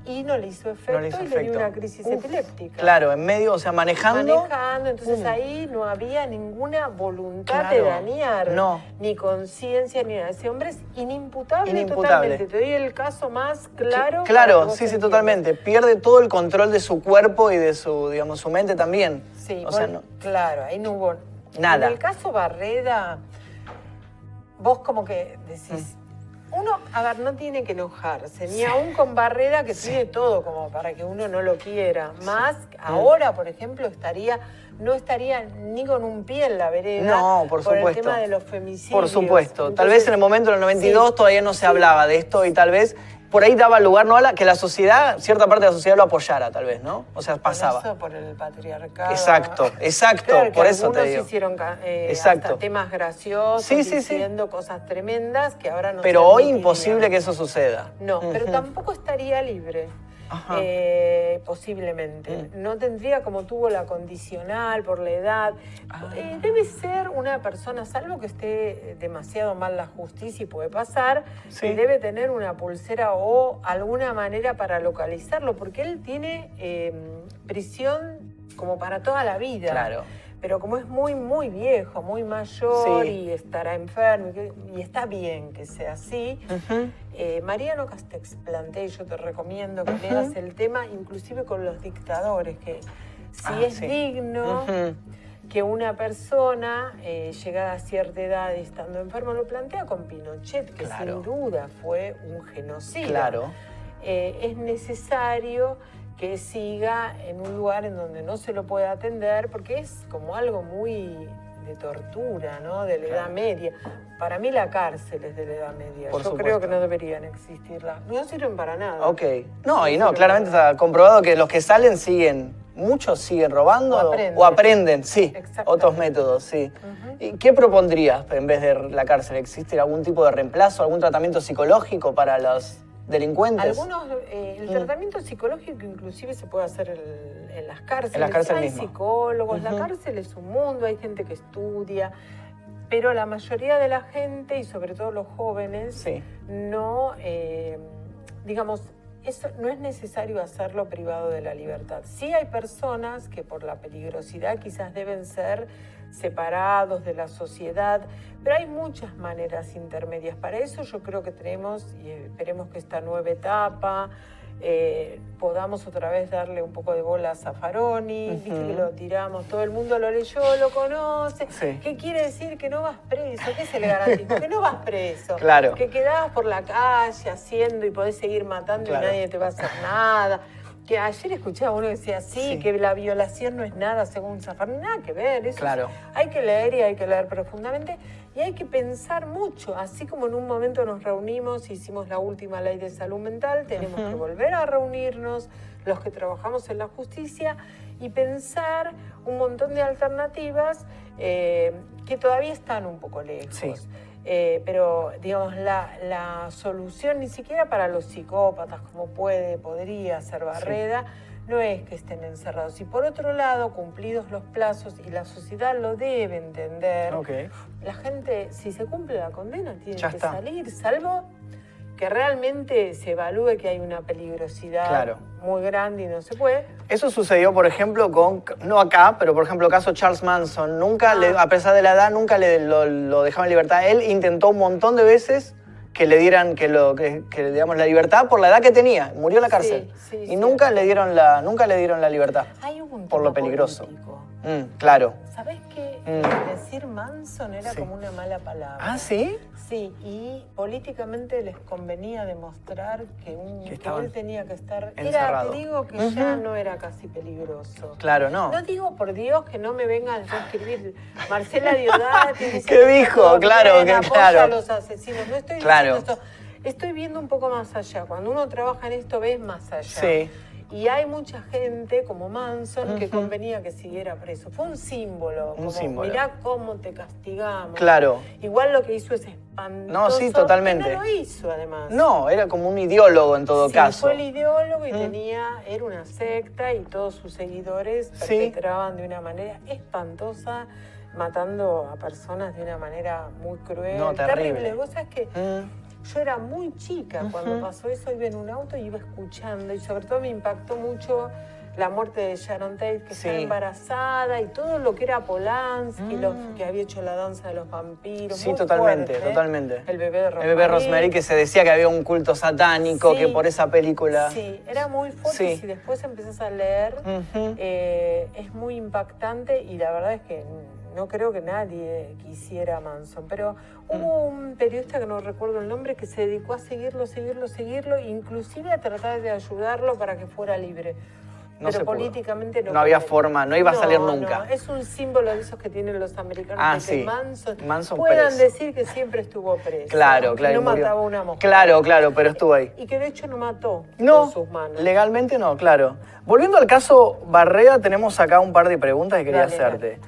y no le hizo efecto No le hizo y le dio efecto. una crisis Uf, epiléptica. claro, en medio, o sea, manejando. Manejando, entonces Pum. ahí no había ninguna voluntad Claro. de dañar, No. ni conciencia, ni nada. Ese hombre es inimputable, Inimputable. totalmente. Te doy el caso más claro. Claro, sí, sí, totalmente. Pierde todo el control de su cuerpo y de su, digamos, su mente también. Sí, o sea, bueno, no- claro, ahí no hubo Nada. En el caso Barreda, vos como que decís, Mm. Uno, a ver, no tiene que enojarse, ni aún con Barreda que tiene todo como para que uno no lo quiera. Más ahora, por ejemplo, estaría, no estaría ni con un pie en la vereda. No, por el supuesto. tema de los femicidios. Por supuesto. tal vez en el momento del 92 sí, todavía no se sí. hablaba de esto y tal vez por ahí daba lugar ¿no? a la, que la sociedad, cierta parte de la sociedad lo apoyara, tal vez, ¿no? O sea, Por pasaba. eso, por el patriarcado. Exacto, exacto, Claro, que por eso te digo. hicieron eh, Exacto. hasta temas graciosos, Sí, sí, sí. diciendo cosas tremendas que ahora no Pero hoy imposible que eso suceda. No, pero tampoco estaría libre. Eh, posiblemente. Mm. No tendría como tuvo la condicional por la edad. Ah. Eh, debe ser una persona, salvo que esté eh, demasiado mal la justicia y puede pasar, Sí. y debe tener una pulsera o alguna manera para localizarlo, porque él tiene eh, prisión como para toda la vida. Claro. Pero como es muy, muy viejo, muy mayor Sí. y estará enfermo, y, está bien que sea así, Ujú. eh, Mariano Castex plantea, y yo te recomiendo que leas el tema, inclusive con los dictadores, que si Ah, es sí. digno que una persona, eh, llegada a cierta edad y estando enfermo, lo plantea con Pinochet, que Claro. sin duda fue un genocida. Claro. Eh, es necesario que siga en un lugar en donde no se lo pueda atender, porque es como algo muy de tortura, ¿no? De la edad media. Para mí la cárcel es de la edad media. Por Yo creo que no deberían existirla. No sirven para nada. Ok. No, y no, claramente está comprobado que los que salen siguen, muchos siguen robando O o aprenden. aprenden, sí, otros métodos, sí. ¿Y qué propondrías en vez de la cárcel? ¿Existe algún tipo de reemplazo, algún tratamiento psicológico para los delincuentes? Algunos, eh, el Mm. tratamiento psicológico inclusive se puede hacer el- en las cárceles. En las cárceles hay mismo. psicólogos, la cárcel es un mundo, hay gente que estudia, pero la mayoría de la gente y sobre todo los jóvenes Sí. no, eh, digamos, eso no es necesario hacerlo privado de la libertad. Sí hay personas que por la peligrosidad quizás deben ser separados de la sociedad, pero hay muchas maneras intermedias. Para eso yo creo que tenemos, y esperemos que esta nueva etapa, eh, podamos otra vez darle un poco de bola a Zaffaroni, viste que lo tiramos, todo el mundo lo leyó, lo conoce. Sí. ¿Qué quiere decir que no vas preso? ¿Qué se le garantiza? *laughs* Que no vas preso. Claro. Que quedás por la calle haciendo y podés seguir matando Claro. y nadie te va a hacer nada. Que ayer escuchaba uno que decía, sí, Sí. que la violación no es nada según Zaffaroni. Nada que ver. Eso Claro. es- hay que leer y hay que leer profundamente y hay que pensar mucho. Así como en un momento nos reunimos, hicimos la última ley de salud mental, tenemos que volver a reunirnos los que trabajamos en la justicia y pensar un montón de alternativas eh, que todavía están un poco lejos. Sí. Eh, pero, digamos, la, la solución ni siquiera para los psicópatas, como puede, podría ser Barreda, no es que estén encerrados. Y por otro lado, cumplidos los plazos, y la sociedad lo debe entender, la gente, si se cumple la condena, tiene Ya que está. salir, salvo que realmente se evalúe que hay una peligrosidad Claro. muy grande y no se puede. Eso sucedió, por ejemplo, con, no acá, pero por ejemplo, caso Charles Manson. Nunca, le- Ah. a pesar de la edad, nunca le, lo, lo dejaban en libertad. Él intentó un montón de veces que le dieran que lo, que, que, digamos, la libertad por la edad que tenía. Murió en la cárcel. Sí, sí, y sí. nunca le, dieron la, nunca le dieron la libertad. Hay un Por lo peligroso. Mm, claro. ¿Sabés que Mm. decir Manson era Sí. como una mala palabra? Ah, ¿sí? Sí, y políticamente les convenía demostrar que, un, Que que él tenía que estar... Era, te digo que ya no era casi peligroso. Claro, no. No digo por Dios que no me vengan a escribir Marcela Diodati. *laughs* ¿Qué dijo? Claro, que claro. a los asesinos. No estoy Claro. diciendo esto. Estoy viendo un poco más allá. Cuando uno trabaja en esto ves más allá. Sí. Y hay mucha gente como Manson que convenía que siguiera preso. Fue un símbolo. Un como, símbolo. Mirá cómo te castigamos. Claro. Igual lo que hizo es espantoso. No, sí, totalmente. No lo hizo, además. No, era como un ideólogo en todo Sí, caso. fue el ideólogo y Mm. tenía, era una secta y todos sus seguidores Sí. perpetraban de una manera espantosa, matando a personas de una manera muy cruel. No, terrible. Vos sabés que Mm, yo era muy chica cuando pasó eso, iba en un auto y iba escuchando y sobre todo me impactó mucho la muerte de Sharon Tate, que Sí. estaba embarazada y todo lo que era Polanski, Mm. lo que había hecho la danza de los vampiros. Sí, totalmente, fuerte. totalmente. El bebé de El bebé Rosemary, que se decía que había un culto satánico, Sí. que por esa película. Sí, era muy fuerte Sí. y si después empezás a leer, eh, es muy impactante y la verdad es que no creo que nadie quisiera a Manson, pero hubo Mm. un periodista que no recuerdo el nombre que se dedicó a seguirlo, seguirlo, seguirlo, inclusive a tratar de ayudarlo para que fuera libre. No pero políticamente no No había forma, no iba a salir nunca. no, es un símbolo de esos que tienen los americanos Ah, sí. que Manson, Manson puedan preso. decir que siempre estuvo preso. Claro, que claro. y no murió. mataba una mosca. Claro, claro, pero estuvo ahí. Y que de hecho no mató No, con sus manos. legalmente no, claro. Volviendo al caso Barreda, tenemos acá un par de preguntas que quería Dale, hacerte.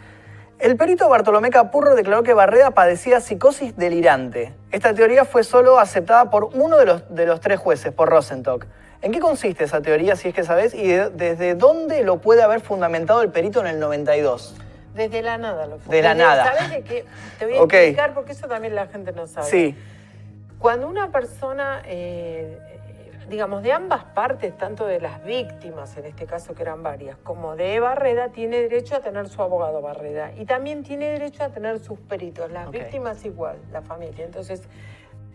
El perito Bartolomé Capurro declaró que Barreda padecía psicosis delirante. Esta teoría fue solo aceptada por uno de los, de los tres jueces, por Rosenstock. ¿En qué consiste esa teoría, si es que sabes, y de- desde dónde lo puede haber fundamentado el perito en el 92? Desde la nada lo. De la Desde- nada. ¿Sabes de qué? Te voy a explicar porque eso también la gente no sabe. Sí, Cuando una persona, eh, digamos, de ambas partes, tanto de las víctimas, en este caso que eran varias, como de Barreda, tiene derecho a tener su abogado Barreda. Y también tiene derecho a tener sus peritos. Las víctimas igual, la familia. Entonces,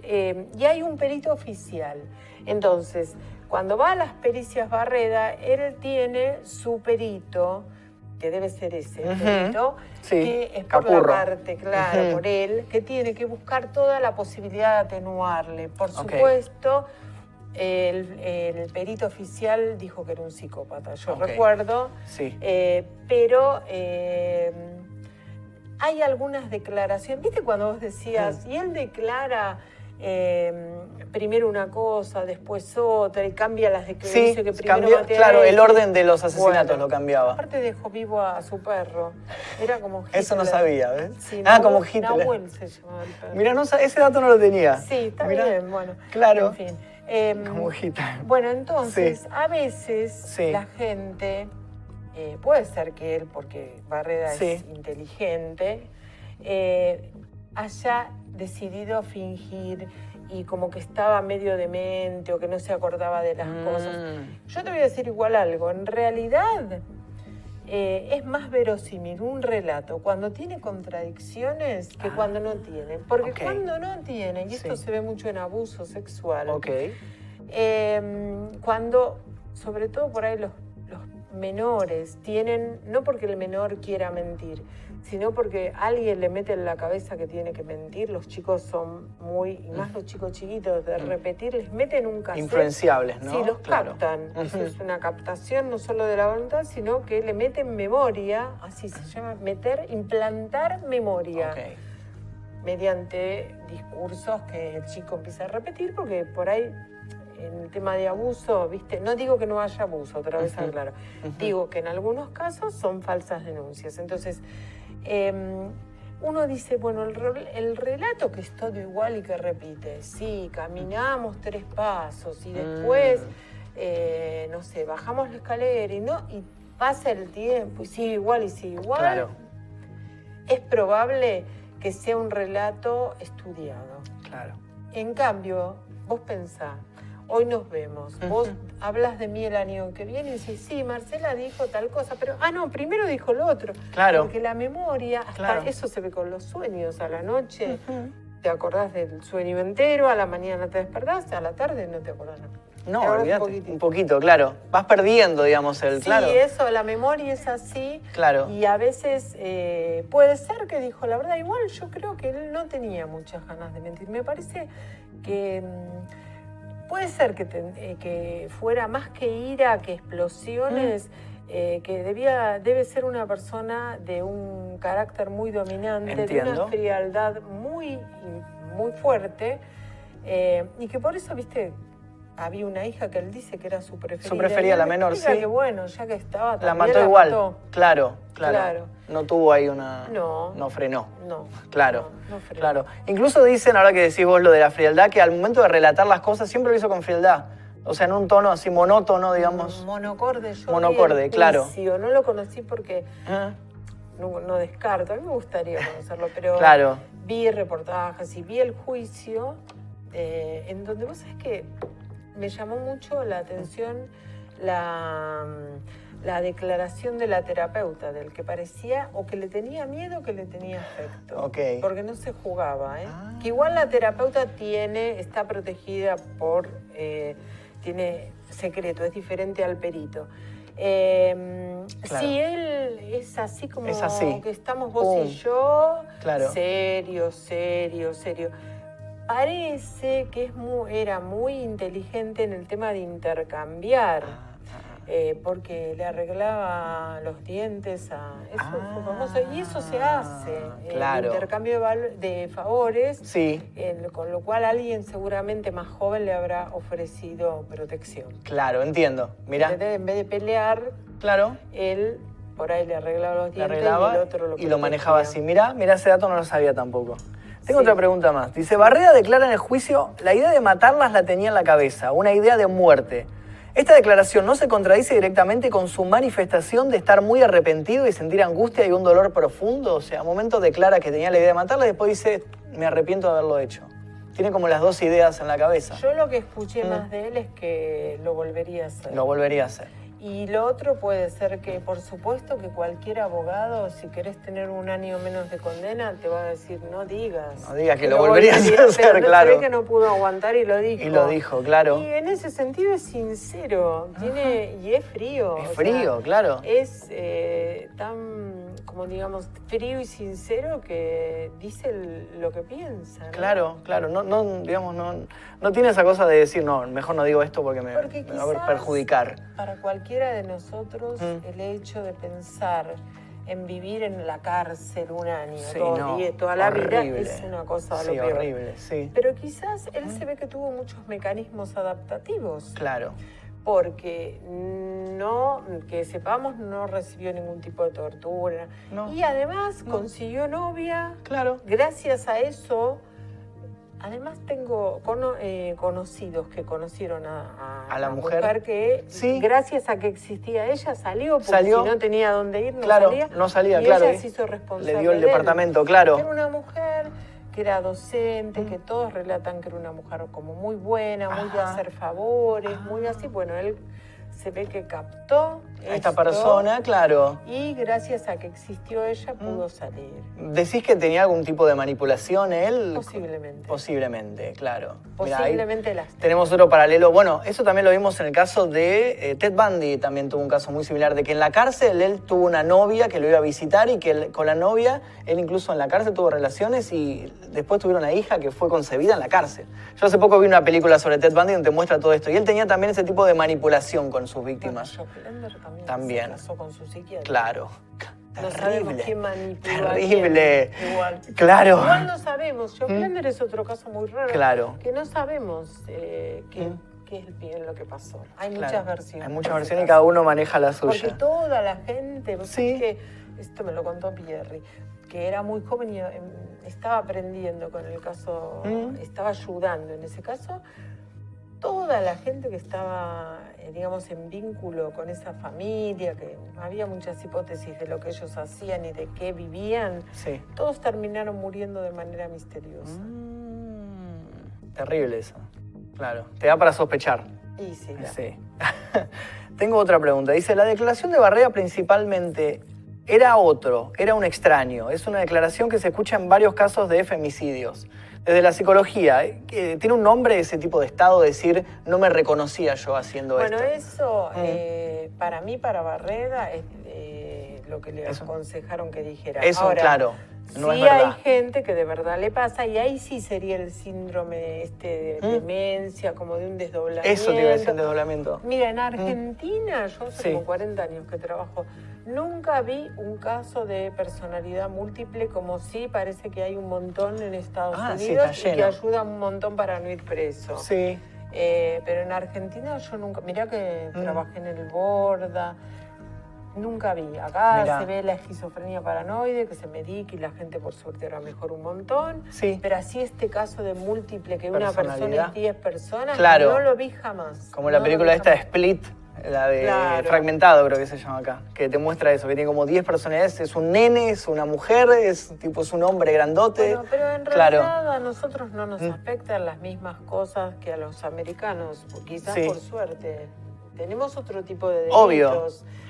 eh, y hay un perito oficial. Entonces, cuando va a las pericias Barreda, él tiene su perito, que debe ser ese Ujú. perito, Sí, que es por Capurro. la parte, claro, por él, que tiene que buscar toda la posibilidad de atenuarle. Por supuesto, el, el perito oficial dijo que era un psicópata, yo recuerdo, sí. eh, pero eh, hay algunas declaraciones, ¿viste cuando vos decías, y él declara... eh, primero una cosa, después otra, y cambia las Sí, declaraciones que primero cambió, claro, el orden de los asesinatos Bueno, lo cambiaba. Aparte dejó vivo a su perro. Era como Eso no Hitler. sabía, ¿ves? Sí, ah, Nahuel- como Hitler. Nahuel se llamaba el perro. Mira, no, ese dato no lo tenía. Sí, está Mirá, bien, bueno. Claro. En fin. Em, Como Hitler. bueno, entonces, Sí. a veces Sí. la gente, eh, puede ser que él, porque Barreda Sí. es inteligente, eh, haya decidido fingir y como que estaba medio demente o que no se acordaba de las cosas. Mm. Yo te voy a decir igual algo. En realidad eh, es más verosímil un relato cuando tiene contradicciones que Ah. cuando no tiene. Porque cuando no tiene, y esto Sí. se ve mucho en abuso sexual, eh, cuando, sobre todo por ahí los, los menores, tienen, no porque el menor quiera mentir, sino porque alguien le mete en la cabeza que tiene que mentir, los chicos son muy, y más los chicos chiquitos, de repetir, les meten un cassette. Influenciables, ¿no? Sí, los Claro. captan. Es una captación no solo de la voluntad, sino que le meten memoria, así se llama, meter, implantar memoria mediante discursos que el chico empieza a repetir, porque por ahí en el tema de abuso, viste, no digo que no haya abuso, otra vez Ujú. aclaro, Ujú. digo que en algunos casos son falsas denuncias. Entonces, eh, uno dice, bueno, el, rel- el relato que es todo igual y que repite, sí, caminamos tres pasos y después, Mm. eh, no sé, bajamos la escalera y no, y pasa el tiempo y sigue igual y sigue igual Claro, es probable que sea un relato estudiado. claro. En cambio, vos pensá, hoy nos vemos, vos hablas de mí el año que viene y decís, sí, Marcela dijo tal cosa, pero, ah, no, primero dijo lo otro. Claro. Porque la memoria, hasta Claro. eso se ve con los sueños, a la noche te acordás del sueño entero, a la mañana te despertás, a la tarde no te acordás nada. No, olvídate. un poquito, claro. Vas perdiendo, digamos, el. Sí, claro. eso, la memoria es así. Claro. Y a veces eh, puede ser que dijo la verdad. Igual yo creo que él no tenía muchas ganas de mentir. Me parece que mm, puede ser que, eh, que fuera más que ira, que explosiones, Mm. eh, que debía, debe ser una persona de un carácter muy dominante, de una frialdad muy, muy fuerte. eh, y que por eso, viste, había una hija que él dice que era su preferida. Su preferida, la menor, sí. que bueno, ya que estaba La mató igual. mató. Claro, claro, Claro. No tuvo ahí una. No. No frenó. No. Claro, No, no frenó. claro. Incluso dicen, ahora que decís vos lo de la frialdad, que al momento de relatar las cosas siempre lo hizo con frialdad. O sea, en un tono así monótono, digamos. Monocorde, yo Monocorde, claro. No lo conocí porque Ah, no, no descarto, a mí me gustaría conocerlo, pero *laughs* Claro. vi reportajes y vi el juicio eh, en donde vos sabés que me llamó mucho la atención la, la declaración de la terapeuta, del que parecía o que le tenía miedo o que le tenía afecto. Ok. Porque no se jugaba, ¿eh? Ah. Que igual la terapeuta tiene, está protegida por, eh, tiene secreto, es diferente al perito. Eh, Claro. Si él es así como Es así. que estamos vos Pum. y yo, Claro. serio, serio, serio. Parece que es mu- era muy inteligente en el tema de intercambiar. Ah, ah, eh, porque le arreglaba los dientes a... Eso fue famoso. Y eso se hace. El claro. intercambio de, favores, Sí, el- con lo cual alguien seguramente más joven le habrá ofrecido protección. claro, entiendo. Mira. En vez de pelear, claro, él por ahí le arreglaba los dientes arreglaba y el otro lo y lo manejaba así. Mira, mira, ese dato no lo sabía tampoco. Tengo Sí. otra pregunta más. Dice, Barrera declara en el juicio, la idea de matarlas la tenía en la cabeza, una idea de muerte. Esta declaración no se contradice directamente con su manifestación de estar muy arrepentido y sentir angustia y un dolor profundo. O sea, a momento declara que tenía la idea de matarla y después dice, me arrepiento de haberlo hecho. Tiene como las dos ideas en la cabeza. Yo lo que escuché Mm. más de él es que lo volvería a hacer. Lo volvería a hacer. Y lo otro puede ser que, por supuesto, que cualquier abogado, si querés tener un año menos de condena, te va a decir, no digas. No digas que lo volverías a hacer, pero no- claro. que no pudo aguantar y lo dijo. Y lo dijo, claro. Y en ese sentido es sincero, tiene, y es frío. Es sea, frío, claro. es eh, tan, como digamos, frío y sincero que dice el- lo que piensa. ¿no? Claro, claro. No, no, digamos, no, no tiene esa cosa de decir, no, mejor no digo esto porque me, Porque me va a perjudicar. Para cualquiera de nosotros, Mm. el hecho de pensar en vivir en la cárcel un año, Sí, no, diez, toda la vida, es una cosa de Sí, lo peor. horrible, sí. Pero quizás él Mm. se ve que tuvo muchos mecanismos adaptativos, Claro. porque no, que sepamos, no recibió ningún tipo de tortura. No. Y además No. consiguió novia. Claro. Gracias a eso, además tengo cono- eh, conocidos que conocieron a, A la mujer. que Sí. gracias a que existía ella salió, porque Salió. si no tenía dónde ir, no Claro, salía. no salía, y claro, Ella y se hizo responsable. Le dio el de él. departamento, claro. Era una mujer que era docente, Mm. que todos relatan que era una mujer como muy buena, muy de Ajá. hacer favores, muy así. Bueno, él se ve que captó esta esto persona, claro. y gracias a que existió ella pudo salir. ¿Decís que tenía algún tipo de manipulación él? Posiblemente. Posiblemente, claro. Mirá, Posiblemente las tenemos otro paralelo. Bueno, eso también lo vimos en el caso de eh, Ted Bundy, también tuvo un caso muy similar, de que en la cárcel él tuvo una novia que lo iba a visitar y que él- con la novia, él incluso en la cárcel tuvo relaciones y después tuvieron una hija que fue concebida en la cárcel. Yo hace poco vi una película sobre Ted Bundy donde te muestra todo esto y él tenía también ese tipo de manipulación con sus víctimas. Bueno, también, También. se casó con su psiquiatra. Claro. No Terrible. a Terrible. Igual. Claro. Igual no sabemos. Jock Mm. Lender es otro caso muy raro. Claro. Que no sabemos eh, qué, Mm. qué es lo que pasó. Hay Claro. muchas versiones. Hay muchas versiones y cada uno maneja la Porque suya. toda la gente, vos Sí. que esto me lo contó Pierre, que era muy joven y em, estaba aprendiendo con el caso, Mm. estaba ayudando en ese caso. Toda la gente que estaba, eh, digamos, en vínculo con esa familia, que había muchas hipótesis de lo que ellos hacían y de qué vivían, Sí. todos terminaron muriendo de manera misteriosa. Mm, terrible eso. Claro. Te da para sospechar. Y sí, la- Sí. *laughs* Tengo otra pregunta. Dice, la declaración de Barrea principalmente era otro, era un extraño. Es una declaración que se escucha en varios casos de femicidios. Desde la psicología, ¿eh? que ¿tiene un nombre ese tipo de estado? Decir, no me reconocía yo haciendo Bueno, esto. eso Mm. eh, para mí, para Barreda, es eh, lo que le Eso. aconsejaron que dijera. Eso, Ahora, claro, no sí es hay gente que de verdad le pasa y ahí sí sería el síndrome este de Mm. demencia, como de un desdoblamiento. Eso te iba a decir en desdoblamiento. Mira, en Argentina, yo hace Sí. como 40 años que trabajo, nunca vi un caso de personalidad múltiple como sí parece que hay un montón en Estados Ah, Unidos y que ayuda un montón para no ir preso. Sí. Eh, pero en Argentina yo nunca, mirá que Mm. trabajé en el Borda, nunca vi. Acá Mirá. se ve la esquizofrenia paranoide, que se medica y la gente por suerte ahora mejor un montón. Sí. Pero así este caso de múltiple, que una persona es 10 personas, Claro. no lo vi jamás. Como la No película esta de. Split, la de Claro. Fragmentado creo que se llama acá, que te muestra eso, que tiene como 10 personalidades, es un nene, es una mujer, es tipo es un hombre grandote. Bueno, pero en Claro. realidad a nosotros no nos Mm. afectan las mismas cosas que a los americanos, quizás Sí. por suerte. Tenemos otro tipo de delitos. Obvio.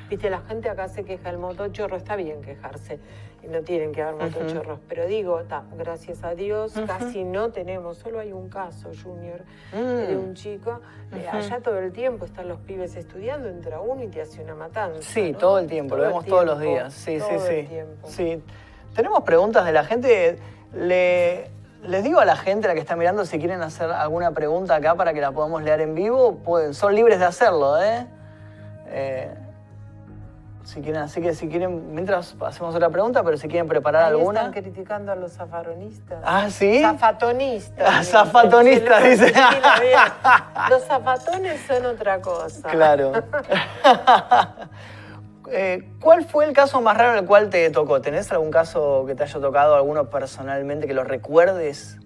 Viste, la gente acá se queja del motochorro, está bien quejarse, no tienen que haber motochorros, pero digo, ta, gracias a Dios, casi no tenemos, solo hay un caso, Junior, Mm. de un chico, eh, allá todo el tiempo están los pibes estudiando, entra uno y te hace una matanza. Sí, ¿no? todo el tiempo, lo Todo vemos todos los días. Sí, todo sí, sí. tiempo. Sí. Tenemos preguntas de la gente. Le, les digo a la gente, la que está mirando, si quieren hacer alguna pregunta acá para que la podamos leer en vivo, pueden, son libres de hacerlo, ¿eh? Eh, si quieren, así que si quieren, mientras hacemos otra pregunta, pero si quieren preparar Ahí alguna. están criticando a los zafaronistas. Ah, ¿sí? Zafatonistas. *laughs* Ah, dice. zafatonistas, lo- dice. *laughs* Los zafatones son otra cosa. Claro. *laughs* Eh, ¿Cuál fue el caso más raro en el cual te tocó? ¿Tenés algún caso que te haya tocado, alguno personalmente que lo recuerdes,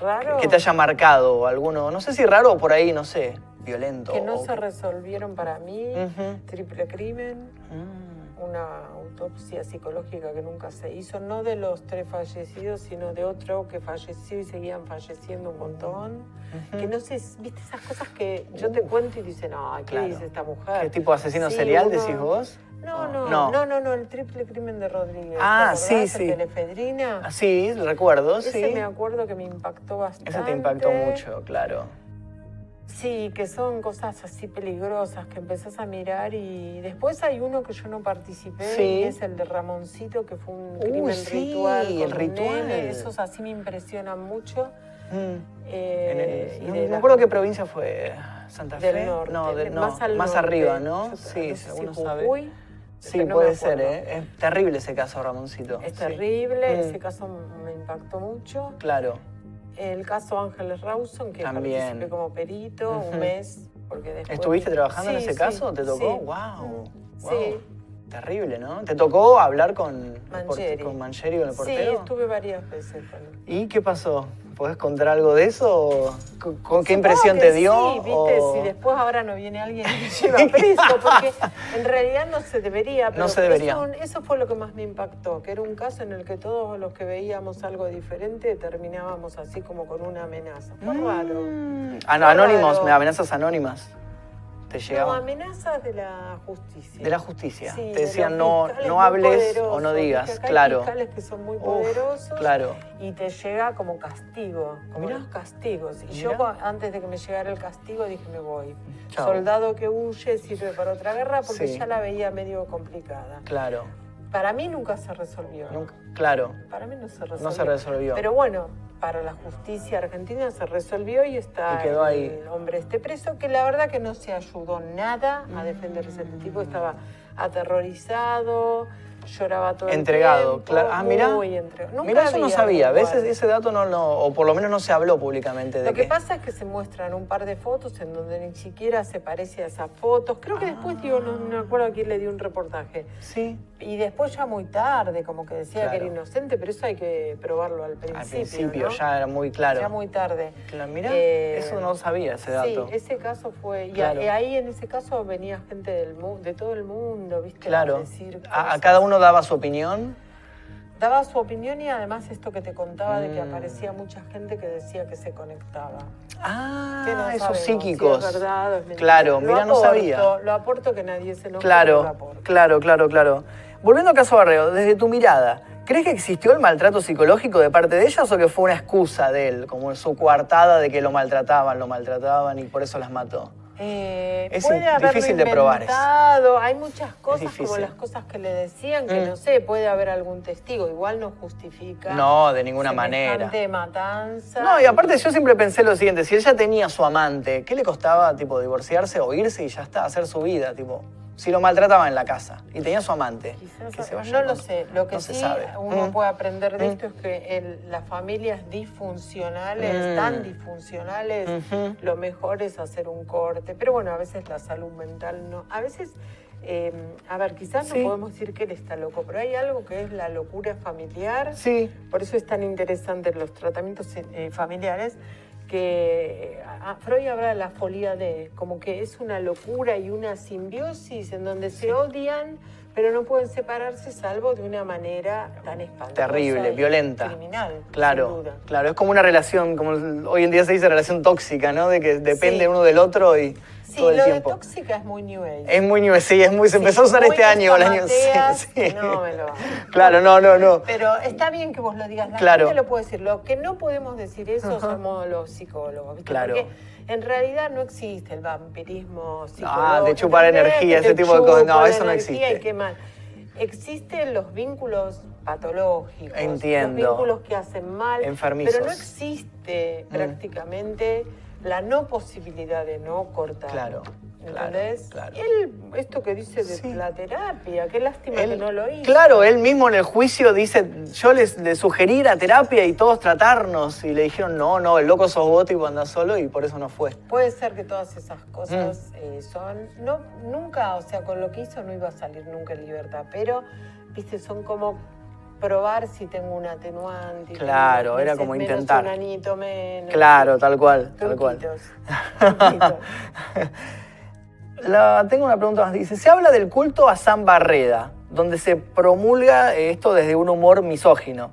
Raro. que te haya marcado? Alguno, no sé si raro o por ahí, no sé, violento. que no o se resolvieron para mí. Ujú. Triple crimen. Mm, Una autopsia psicológica que nunca se hizo, no de los tres fallecidos, sino de otro que falleció y seguían falleciendo un montón. Que no sé, viste esas cosas que yo te cuento y dicen, ay, ¿qué Claro. dice esta mujer? ¿Qué tipo de asesino Sí, serial uno- decís vos? No, no, No. no, no, no, el triple crimen de Rodríguez. Ah, ¿te sí, sí. El efedrina. Ah, Sí, recuerdo, Ese sí. me acuerdo que me impactó bastante. Ese te impactó mucho, claro. Sí, que son cosas así peligrosas que empezás a mirar y después hay uno que yo no participé Sí. y es el de Ramoncito que fue un crimen sí, ritual. con el ritual. nene. Esos así me impresionan mucho. Mm. Eh, el- no, me acuerdo qué provincia fue. ¿Santa Fe? del norte, no, de- de- no, más al norte. arriba, ¿no? Yo- sí, no sé si si uno sabe. Jujuy, Sí, puede ser. ¿eh? Es terrible ese caso, Ramoncito. Es Sí. terrible, Mm. ese caso me impactó mucho. Claro. El caso Ángeles Rawson, que También. participé como perito un mes. Porque después... ¿Estuviste trabajando en Sí, ese sí, caso? ¿Te tocó? sí. ¡Wow! Sí. Terrible, ¿no? ¿Te tocó hablar con Mangieri. con con el Sí, portero? estuve varias veces con él. ¿Y qué pasó? ¿Podés contar algo de eso? ¿Con, con qué Supongo impresión te dio? Sí, viste, o- si después ahora no viene alguien y lleva preso, porque en realidad no se debería. Pero No se debería. Eso, eso fue lo que más me impactó, que era un caso en el que todos los que veíamos algo diferente terminábamos así como con una amenaza. Fue raro. Mm. An- anónimos, raro. me amenazas anónimas. Te No, llegaban. amenazas de la justicia. de la justicia. Sí, te de decían no, no hables o no digas. acá hay Claro. fiscales que son muy Uf, poderosos. claro. Y te llega como castigo, como Mirá. los castigos. Y Mirá. yo antes de que me llegara el castigo dije me voy. Chao. Soldado que huye sirve para otra guerra porque Sí. ya la veía medio complicada. Claro. Para mí nunca se resolvió. Nunca- claro. Para mí no se resolvió. No se resolvió. Pero bueno, para la justicia argentina se resolvió y está Y quedó ahí. el hombre este preso, que la verdad que no se ayudó nada a defenderse. El tipo estaba aterrorizado, lloraba todo Entregado, el tiempo. claro. Ah, mira. Mira, eso no sabía. A veces ese dato no, no, o por lo menos no se habló públicamente de Lo que pasa es que se muestran un par de fotos en donde ni siquiera se parece a esas fotos. Creo que después, digo, no, no me acuerdo a quién le dio un reportaje. Sí. Y después ya muy tarde, como que decía que era inocente, pero eso hay que probarlo al principio. Al principio ¿no? ya era muy claro. Ya muy tarde. Claro, Mira, Eh, eso no sabía ese dato. Sí, ese caso fue. Y, Claro. y ahí en ese caso venía gente del mu- de todo el mundo, ¿viste? Claro. A decir A, cada uno daba su opinión. Daba su opinión y además esto que te contaba de que Mm. aparecía mucha gente que decía que se conectaba. Ah, Que no esos sabemos. Si es verdad es. Claro, Lo mira, no sabía. Lo aporto que nadie se lo Claro, claro, claro, claro. Volviendo al caso Barreo, desde tu mirada, ¿crees que existió el maltrato psicológico de parte de ellas o que fue una excusa de él, como su coartada de que lo maltrataban, lo maltrataban y por eso las mató? Eh, Es puede haberlo difícil de probar eso. Hay muchas cosas como las cosas que le decían que Mm. no sé, puede haber algún testigo, igual no justifica. No, de ninguna manera. semejante matanza. No, y aparte yo siempre pensé lo siguiente, si él ya tenía su amante, ¿qué le costaba tipo divorciarse o irse y ya está, hacer su vida? Tipo, si lo maltrataban en la casa y tenía su amante. Quizás- que se vaya no lo sé. Lo que no sí sabe. uno Mm. puede aprender de Mm. esto es que el- las familias disfuncionales, Mm. tan disfuncionales, lo mejor es hacer un corte. Pero bueno, a veces la salud mental no. A veces, eh, a ver, quizás Sí. no podemos decir que él está loco, pero hay algo que es la locura familiar. Sí, Por eso es tan interesante los tratamientos eh, familiares que Freud habla de la folía de, como que es una locura y una simbiosis en donde se odian, pero no pueden separarse salvo de una manera tan espantosa. Terrible, y violenta. Criminal, claro, sin duda. claro. Es como una relación, como hoy en día se dice relación tóxica, ¿no? De que depende Sí. uno del otro y Sí, todo el lo tiempo. de tóxica es muy New Age. Es muy new, sí, es muy, se Sí, empezó a usar este año, el año sí, sí. *laughs* No me lo. Claro, no, no, no. Pero está bien que vos lo digas, la Claro. gente lo puede decir. Lo que no podemos decir eso somos los psicólogos. ¿viste? Claro. Porque en realidad no existe el vampirismo psicológico. Ah, de chupar energía, ese tipo de cosas. No, eso no existe. Y qué mal. Existen los vínculos patológicos. Entiendo. Los vínculos que hacen mal. Enfermizos. Pero no existe Mm. prácticamente la no posibilidad de no cortar. Claro. ¿Entendés? claro. Él, esto que dice de Sí. la terapia, qué lástima que no lo hizo. Claro, él mismo en el juicio dice, yo les, les sugerí ir a terapia y todos tratarnos. Y le dijeron, no, no, el loco sos vos, tipo, anda solo y por eso no fue. Puede ser que todas esas cosas Mm. eh, son, no, nunca, o sea, con lo que hizo no iba a salir nunca en libertad, pero, viste, son como probar si tengo un atenuante. Claro, era como menos, intentar. Un anito menos. Claro, tal cual, tal cual. *laughs* La- tengo una pregunta más. Dice, se habla del culto a San Barreda, donde se promulga esto desde un humor misógino.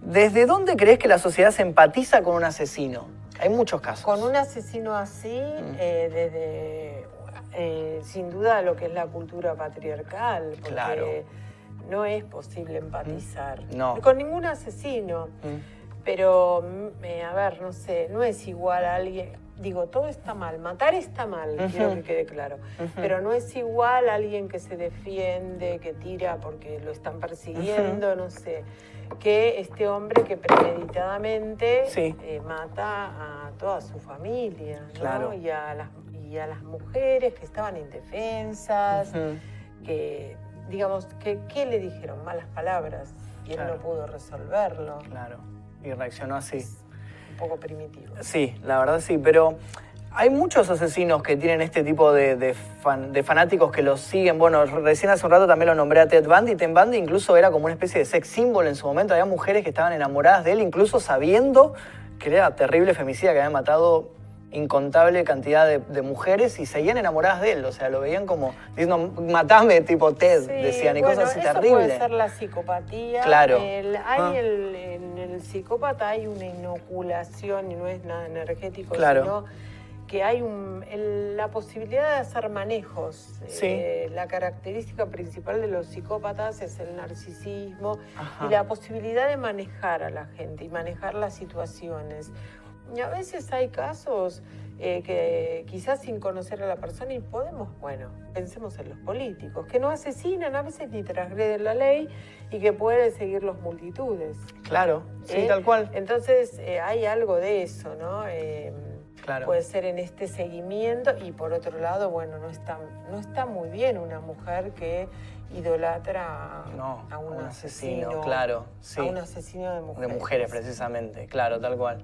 ¿Desde dónde crees que la sociedad se empatiza con un asesino? Hay muchos casos. Con un asesino así, Mm. eh, desde, eh, sin duda, lo que es la cultura patriarcal, porque Claro. No es posible empatizar No. con ningún asesino. Mm, Pero, mm, eh, a ver, no sé, no es igual a alguien. Digo, todo está mal, matar está mal, quiero que quede claro. Pero no es igual a alguien que se defiende, que tira porque lo están persiguiendo, no sé. Que este hombre que premeditadamente Sí. eh, mata a toda su familia, ¿no? Claro. Y a, las, y a las mujeres que estaban indefensas, que, digamos, que, ¿qué le dijeron? Malas palabras. Y él Claro. no pudo resolverlo. Claro. Y reaccionó así. Un poco primitivo. Sí, la verdad sí, pero hay muchos asesinos que tienen este tipo de, de fan- de fanáticos que los siguen. Bueno, recién hace un rato también lo nombré a Ted Bundy. Ted Bundy incluso era como una especie de sex symbol en su momento. Había mujeres que estaban enamoradas de él, incluso sabiendo que era terrible femicida, que había matado incontable cantidad de, de mujeres y seguían enamoradas de él. O sea, lo veían como diciendo, matame, tipo Ted, Sí, decían, y bueno, cosas así eso terribles. puede ser la psicopatía. Claro. El- hay Ah. el- en el psicópata hay una inoculación y no es nada energético, Claro. sino que hay un- el- la posibilidad de hacer manejos. Sí. Eh, la característica principal de los psicópatas es el narcisismo Ajá. y la posibilidad de manejar a la gente y manejar las situaciones. Y a veces hay casos eh, que quizás sin conocer a la persona y podemos, bueno, pensemos en los políticos, que no asesinan, a veces ni transgreden la ley y que pueden seguir los multitudes. Claro, sí, ¿eh? tal cual. Entonces eh, hay algo de eso, ¿no? Eh, Claro. Puede ser en este seguimiento y por otro lado, bueno, no está, no está muy bien una mujer que idolatra a, No, a un, un asesino, asesino, claro, sí. a un asesino de De mujeres. mujeres, precisamente, claro, tal cual.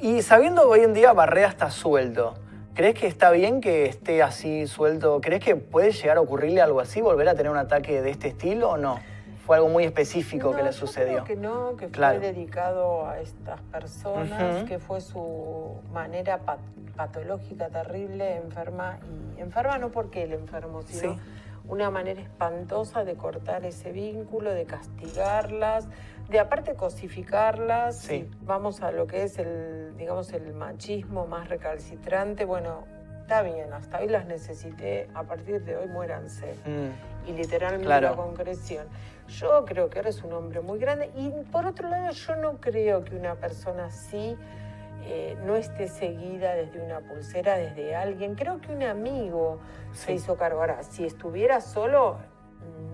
Y sabiendo que hoy en día Barreda está suelto, ¿crees que está bien que esté así suelto? ¿Crees que puede llegar a ocurrirle algo así, volver a tener un ataque de este estilo o no? ¿Fue algo muy específico que le yo sucedió? creo que no, que Claro. fue dedicado a estas personas, que fue su manera pat- patológica, terrible, enferma, y enferma no porque él enfermó, sino Sí. una manera espantosa de cortar ese vínculo, de castigarlas, de aparte cosificarlas. Sí. Vamos a lo que es el, digamos, el machismo más recalcitrante. Bueno, está bien, hasta hoy las necesité, a partir de hoy muéranse Mm, y literalmente Claro. la concreción. Yo creo que eres un hombre muy grande y por otro lado yo no creo que una persona así eh, no esté seguida desde una pulsera, desde alguien. Creo que un amigo se hizo cargo. Ahora, si estuviera solo,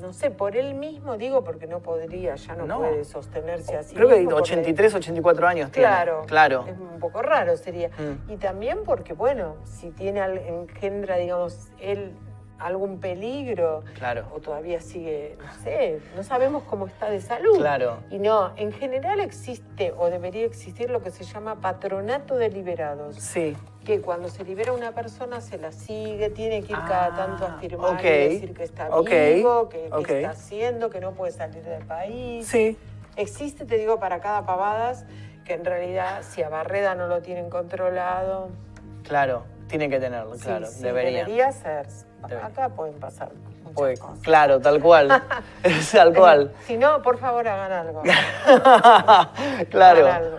no sé, por él mismo digo porque no podría, ya no, No. puede sostenerse así. Creo que mismo porque- 83, 84 años tiene. Claro, Claro. es un poco raro sería. Mm. Y también porque, bueno, si tiene, al- engendra, digamos, él algún peligro, Claro. o todavía sigue, no sé, no sabemos cómo está de salud. Claro. Y no, en general existe o debería existir lo que se llama patronato de liberados, Sí. que cuando se libera una persona se la sigue, tiene que ir cada Ah, tanto a firmar ok, y decir que está ok, vivo, que, está haciendo, que no puede salir del país. Sí. Existe, te digo, para cada pavadas, que en realidad si a Barreda no lo tienen controlado, Claro. Tiene que tenerlo, sí, claro. sí, debería. debería ser. Acá pueden pasar muchas cosas. claro, tal cual. *laughs* tal cual. Si no, por favor hagan algo. *laughs* claro. Hagan algo.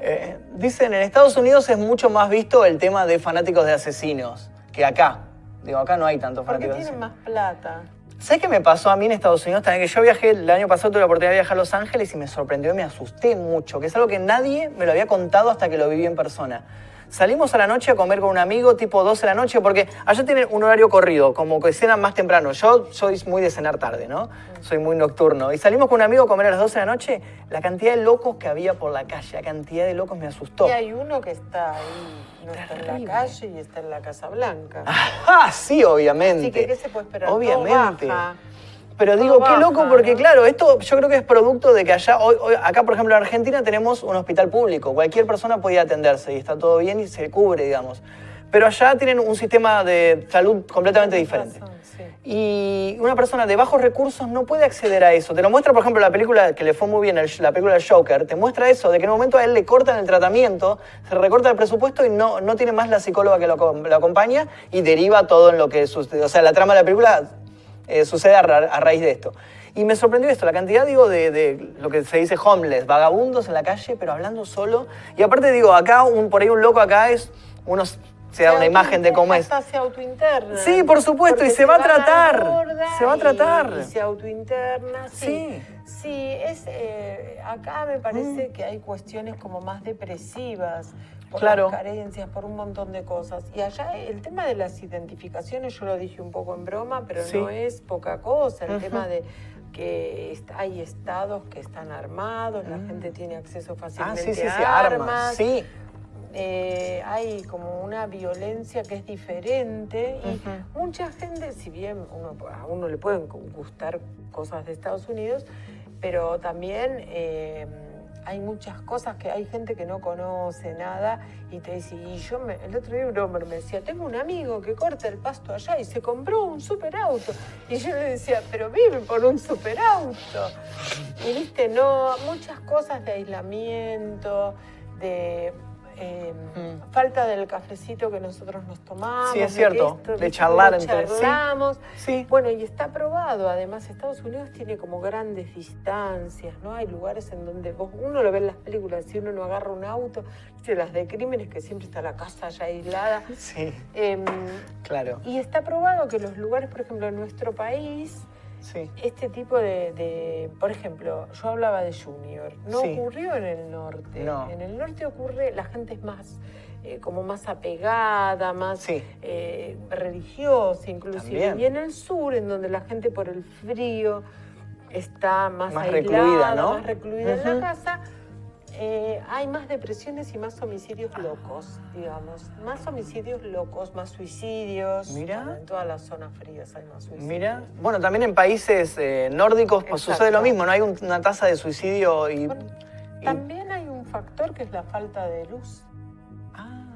Eh, dicen, en Estados Unidos es mucho más visto el tema de fanáticos de asesinos que acá. Digo, acá no hay tantos Porque fanáticos de tienen asesinos. más plata. ¿Sabes qué me pasó a mí en Estados Unidos también? Que yo viajé, el año pasado tuve la oportunidad de viajar a Los Ángeles y me sorprendió y me asusté mucho, que es algo que nadie me lo había contado hasta que lo viví en persona. Salimos a la noche a comer con un amigo tipo 12 de la noche, porque allá tienen un horario corrido, como que cenan más temprano. Yo soy muy de cenar tarde, ¿no? Soy muy nocturno. Y salimos con un amigo a comer a las 12 de la noche, la cantidad de locos que había por la calle, la cantidad de locos me asustó. Y hay uno que está ahí, no está en la calle y está en la Casa Blanca. Ah, sí, obviamente. Así que, ¿qué se puede esperar? Todo Obviamente. baja. Pero digo, qué loco, porque claro, esto yo creo que es producto de que allá, hoy, hoy- acá por ejemplo en Argentina tenemos un hospital público, cualquier persona puede ir a atenderse y está todo bien y se cubre, digamos. Pero allá tienen un sistema de salud completamente diferente. Y una persona de bajos recursos no puede acceder a eso. Te lo muestra, por ejemplo, la película que le fue muy bien, la película del Joker. Te muestra eso, de que en un momento a él le cortan el tratamiento, se recorta el presupuesto y no, no tiene más la psicóloga que lo, lo acompaña y deriva todo en lo que sucede. O sea, la trama de la película eh, sucede a, ra- a raíz de esto. Y me sorprendió esto, la cantidad, digo, de, de lo que se dice homeless, vagabundos en la calle, pero hablando solo. Y aparte, digo, acá, un, por ahí un loco acá es, uno se da una imagen de cómo es. Se autointerna. Sí, por supuesto, y se va a tratar, se va a tratar. Y, se autointerna, sí. Sí. Sí, es, eh, acá me parece que hay cuestiones como más depresivas. Por Claro. las carencias, por un montón de cosas. Y allá el tema de las identificaciones, yo lo dije un poco en broma, pero Sí. no es poca cosa. El tema de que hay estados que están armados, la Mm. gente tiene acceso Ah, fácilmente sí, sí, sí, a armas. Sí. eh, hay como una violencia que es diferente y mucha gente, si bien uno, a uno le pueden gustar cosas de Estados Unidos, pero también eh, hay muchas cosas que hay gente que no conoce nada y te dice, y yo me- el otro día un hombre me decía, tengo un amigo que corta el pasto allá y se compró un superauto. Y yo le decía, pero vive por un superauto. Y viste, no, muchas cosas de aislamiento, de eh, Mm. falta del cafecito que nosotros nos tomamos. Sí, es de cierto, esto, de charlar entre- sí. charlamos. Sí. Bueno, y está probado, además Estados Unidos tiene como grandes distancias, ¿no? Hay lugares en donde vos, uno lo ve en las películas, si uno no agarra un auto, las de crímenes que siempre está la casa ya aislada. Sí, Em, claro. y está probado que los lugares, por ejemplo, en nuestro país, Sí. este tipo de, de- por ejemplo, yo hablaba de Junior, no Sí. ocurrió en el norte. No. En el norte ocurre, la gente es más, eh, como más apegada, más Sí. eh, religiosa inclusive. También. Y en el sur, en donde la gente por el frío está más, Más aislada, recluida, ¿no? más recluida en la casa, eh, hay más depresiones y más homicidios locos, digamos. Más homicidios locos, más suicidios. Mira. Bueno, en todas las zonas frías hay más suicidios. Mira, bueno, también en países eh, nórdicos pues, Exacto. sucede lo mismo, ¿no? Hay un- una tasa de suicidio y... Bueno, y- También hay un factor que es la falta de luz.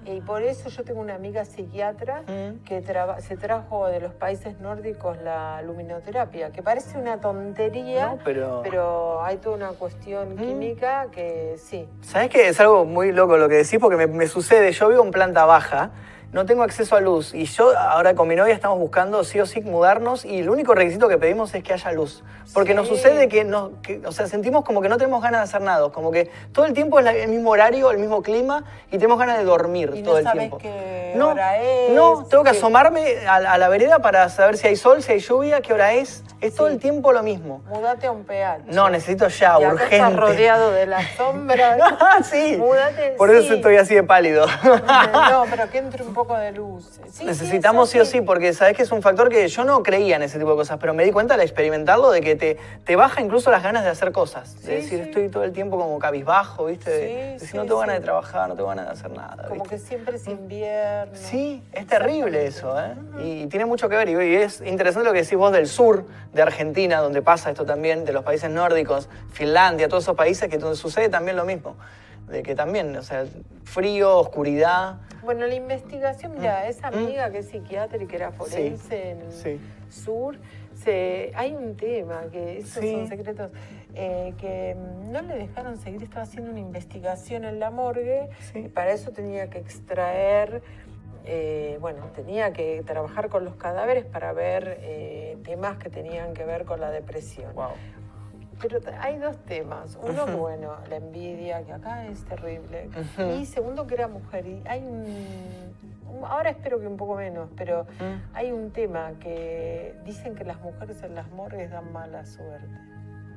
Y por eso yo tengo una amiga psiquiatra Mm. que se trajo de los países nórdicos la luminoterapia, que parece una tontería, No, pero... pero hay toda una cuestión Mm. química que sí. ¿Sabes qué? Es algo muy loco lo que decís porque me, me sucede. Yo vivo en planta baja, no tengo acceso a luz y yo ahora con mi novia estamos buscando sí o sí mudarnos y el único requisito que pedimos es que haya luz. Porque nos sucede que, nos, que, o sea, sentimos como que no tenemos ganas de hacer nada, como que todo el tiempo es la- el mismo horario, el mismo clima y tenemos ganas de dormir Y todo no el sabes tiempo. qué no, hora es. no, tengo que asomarme a, la- a la vereda para saber si hay sol, si hay lluvia, qué hora es. Es todo el tiempo lo mismo. Mudate a un pH. No, necesito ya, y urgente. estás rodeado de la *laughs* sombra. Ah, sí. Múdate, Por eso sí. estoy así de pálido. no, pero que entre un poco *laughs* de luz. Sí, Necesitamos sí, o sí, porque sabes que es un factor que yo no creía en ese tipo de cosas, pero me di cuenta al experimentarlo de que te, te baja incluso las ganas de hacer cosas. De decir, estoy todo el tiempo como cabizbajo, ¿viste? De- decir, no tengo ganas de trabajar, no tengo ganas de hacer nada. Como ¿viste? que siempre es invierno. Sí, es terrible eso, ¿eh? Y, y tiene mucho que ver. Y, y es interesante lo que decís vos del sur de Argentina, donde pasa esto también, de los países nórdicos, Finlandia, todos esos países que donde sucede también lo mismo. De que también, o sea, frío, oscuridad. Bueno, la investigación, mira, esa amiga que es psiquiatra y que era forense en el Mm. sí. sur, se, hay un tema, que esos Sí. son secretos, eh, que mm, no le dejaron seguir, estaba haciendo una investigación en la morgue y para eso tenía que extraer, eh, bueno, tenía que trabajar con los cadáveres para ver eh, temas que tenían que ver con la depresión. Wow. Pero hay dos temas. Uno, bueno, la envidia, que acá es terrible. Y segundo, que era mujer. Y hay un, Ahora espero que un poco menos, pero Mm. hay un tema que dicen que las mujeres en las morgues dan mala suerte.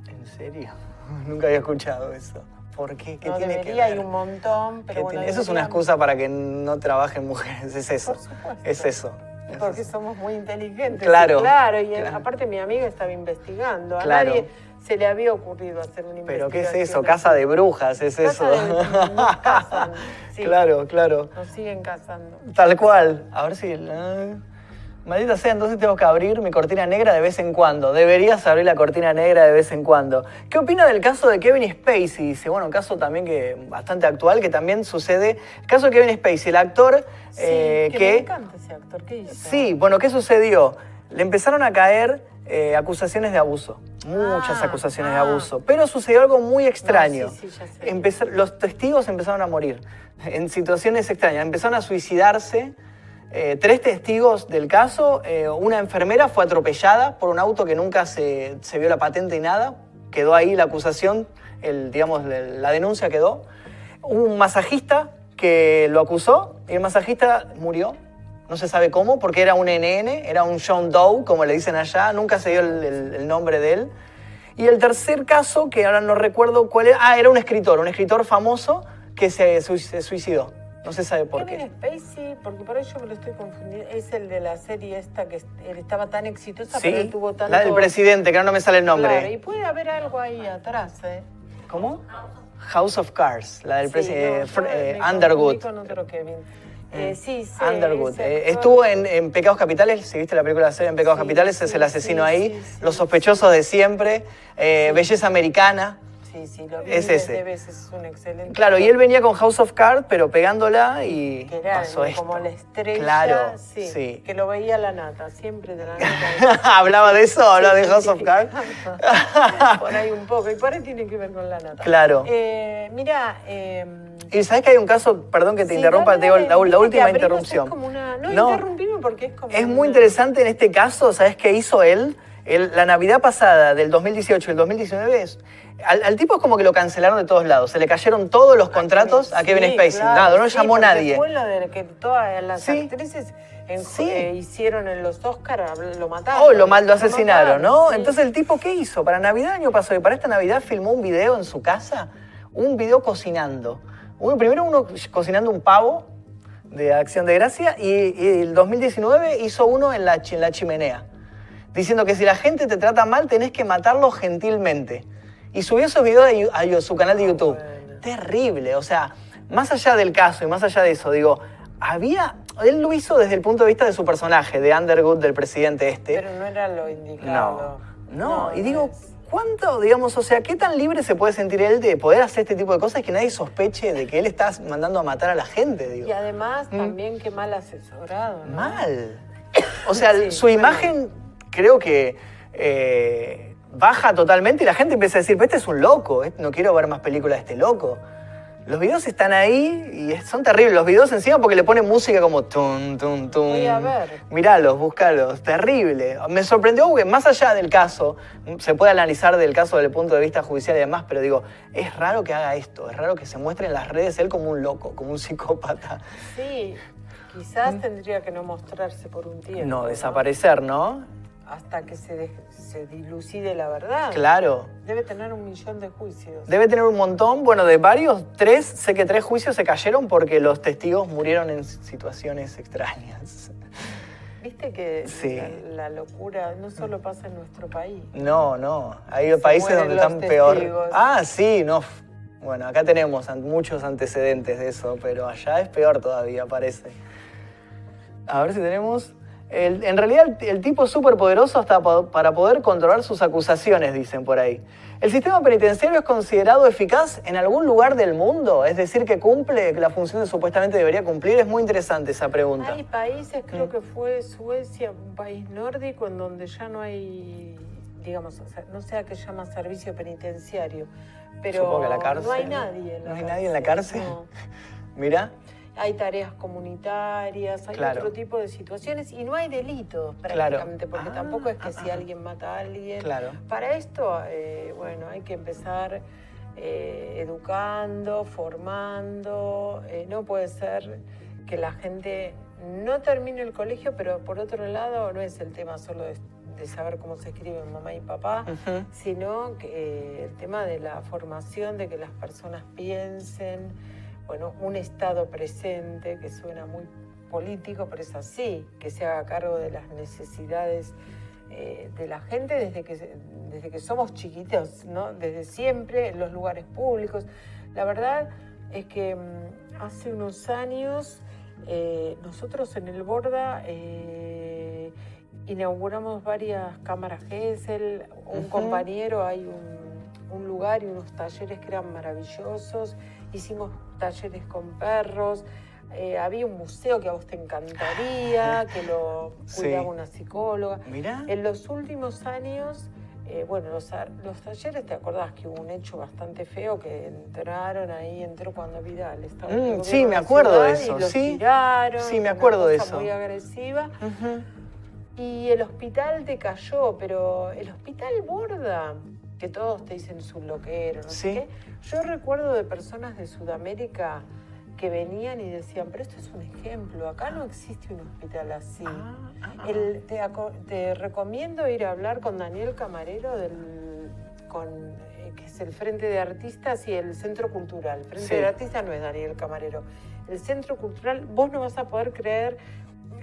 ¿En ¿En serio? *laughs* Nunca había escuchado eso. ¿Por qué? ¿Qué no tiene debería, que ver? hay un montón, pero ¿Qué bueno. tiene- Eso es una excusa para que no trabajen mujeres, es eso. Por supuesto. Es eso. es Porque somos muy inteligentes. Claro, y Claro, y claro. aparte mi amiga estaba investigando. A Claro. nadie se le había ocurrido hacer una Pero ¿qué es eso? Casa de brujas, es Casa eso. de- nos casan, *laughs* sí. Claro, claro. Nos siguen casando. Tal cual. A ver si. Maldita sea, entonces tengo que abrir mi cortina negra de vez en cuando. Deberías abrir la cortina negra de vez en cuando. ¿Qué opina del caso de Kevin Spacey? Dice, bueno, un caso también que bastante actual, que también sucede. El caso de Kevin Spacey, el actor Sí, eh, que, que. me encanta ese actor. ¿Qué hizo? Sí, bueno, ¿qué sucedió? Le empezaron a caer eh, acusaciones de abuso, muchas Ah, acusaciones de ah. abuso, pero sucedió algo muy extraño. sí, sí, los testigos empezaron a morir en situaciones extrañas, empezaron a suicidarse. Eh, tres testigos del caso, eh, una enfermera fue atropellada por un auto que nunca se, se vio la patente y nada, quedó ahí la acusación, el, digamos, la denuncia quedó. Un masajista que lo acusó y el masajista murió. No se sabe cómo, porque era un NN, era un John Doe, como le dicen allá, nunca se dio el, el- el nombre de él. Y el tercer caso, que ahora no recuerdo cuál era, ah, era un escritor, un escritor famoso que se, se suicidó. No se sabe por Kevin qué. Spacey, porque por eso me lo estoy confundiendo, es el de la serie esta que estaba tan exitosa, Sí, pero él tuvo tanto... la del presidente, que ahora no me sale el nombre. Claro, y puede haber algo ahí atrás, ¿eh? ¿Cómo? House of Cards, la del Sí, presidente no, yo me confundí Underwood. con otro Kevin. Eh, sí, sé, Underwood. Eh, estuvo en, en Pecados Capitales, si viste la película de serie en Pecados Sí, Capitales, es sí, el asesino sí, ahí. sí, sí, Los sí. sospechosos de siempre, eh, Belleza Americana. Sí, sí, lo vi es ese. de veces, es un excelente. Claro, y él venía con House of Cards, pero pegándola y Que era pasó esto. como la estrella, Claro, sí, sí. que lo veía la nata, siempre de la nata. *laughs* Hablaba de eso, hablaba de House of Cards. *laughs* *laughs* por ahí un poco, y por ahí tiene que ver con la nata. Claro. Eh, mira, eh, Y sabes que hay un caso, perdón que te sí, interrumpa, dale, te digo dale, la, última interrupción. Es como una, no, No. interrumpime porque es como. Es muy una- interesante en este caso, ¿sabes qué hizo él? La Navidad pasada del 2018 y el 2019, es- al, al tipo es como que lo cancelaron de todos lados. Se le cayeron todos los contratos a Kevin Sí, Spacey. claro, Nada, no sí, llamó nadie. Fue lo de que todas las Sí. actrices en- eh, hicieron en los Oscars, lo mataron. Oh, lo, mal, lo asesinaron, ¿no? Entonces el tipo, ¿qué hizo? Para Navidad año pasado y para esta Navidad filmó un video en su casa, un video cocinando. Uno, primero uno cocinando un pavo de Acción de Gracia y, y el 2019 hizo uno en la, chi- en la chimenea, diciendo que si la gente te trata mal tenés que matarlo gentilmente. Y subió esos videos a, su canal de YouTube. bueno. Terrible, o sea, más allá del caso y más allá de eso, digo, había... Él lo hizo desde el punto de vista de su personaje, de Underwood, del presidente este. Pero no era lo indicado. No, no, y digo. ¿cuánto, digamos, o sea, qué tan libre se puede sentir él de poder hacer este tipo de cosas que nadie sospeche de que él está mandando a matar a la gente, digo? Y además Mm. también qué mal asesorado, ¿no? Mal. O sea, Sí, su bueno. imagen creo que eh, baja totalmente y la gente empieza a decir, pero este es un loco, eh, no quiero ver más películas de este loco. Los videos están ahí y son terribles. Los videos encima porque le ponen música como tum, tum, tum. Voy a ver. Míralos, búscalos. Terrible. Me sorprendió porque más allá del caso, se puede analizar del caso desde el punto de vista judicial y demás, pero digo, es raro que haga esto. Es raro que se muestre en las redes él como un loco, como un psicópata. Sí, quizás tendría que no mostrarse por un tiempo. Mm. No, desaparecer, ¿no? Hasta que se, dilucide la verdad. Claro. Debe tener un millón de juicios. Debe tener un montón, bueno, de varios, tres, sé que tres juicios se cayeron porque los testigos murieron en situaciones extrañas. Viste que Sí. la, la locura no solo pasa en nuestro país. No, no, hay Se países donde están peor. testigos. Ah, sí, no. Bueno, acá tenemos muchos antecedentes de eso, pero allá es peor todavía, parece. A ver si tenemos... El- en realidad el, el tipo es súper poderoso hasta para poder controlar sus acusaciones, dicen por ahí. ¿El sistema penitenciario es considerado eficaz en algún lugar del mundo? Es decir, que cumple la función que supuestamente debería cumplir. Es muy interesante esa pregunta. Hay países, Mm. creo que fue Suecia, un país nórdico, en donde ya no hay, digamos, no sé a qué llama servicio penitenciario, pero Supongo que la cárcel. no hay nadie en la ¿No hay nadie en la cárcel? no. *laughs* Mira, Hay tareas comunitarias, hay Claro. otro tipo de situaciones y no hay delitos Claro. prácticamente, porque Ah, tampoco es que ah, si alguien mata a alguien. claro. Para esto, eh, bueno, hay que empezar eh, educando, formando. eh, no puede ser que la gente no termine el colegio, pero por otro lado no es el tema solo de, de saber cómo se escriben mamá y papá, sino que eh, el tema de la formación, de que las personas piensen, bueno, un estado presente, que suena muy político, pero es así, que se haga cargo de las necesidades eh, de la gente desde que, desde que somos chiquitos, ¿no? desde siempre, en los lugares públicos. La verdad es que mm, hace unos años eh, nosotros en el Borda eh, inauguramos varias cámaras Gesell, un compañero, hay un, un lugar y unos talleres que eran maravillosos, hicimos talleres con perros, eh, había un museo que a vos te encantaría, que lo Sí. cuidaba una psicóloga. Mirá. En los últimos años, eh, bueno, los, los talleres, ¿te acordás que hubo un hecho bastante feo que entraron ahí, entró cuando Vidal estaba Mm, sí, me acuerdo de y eso, los sí. tiraron, Sí, me una acuerdo de eso. muy agresiva. Y el hospital decayó, pero el hospital Borda, que todos te dicen es un loquero, no Sí. sé qué. Yo recuerdo de personas de Sudamérica que venían y decían, pero esto es un ejemplo, acá no existe un hospital así. Ah, ah, ah. El- te, recomiendo ir a hablar con Daniel Camarero del con, eh, que es el Frente de Artistas y el Centro Cultural. Frente Sí. de Artistas no es Daniel Camarero. El Centro Cultural, vos no vas a poder creer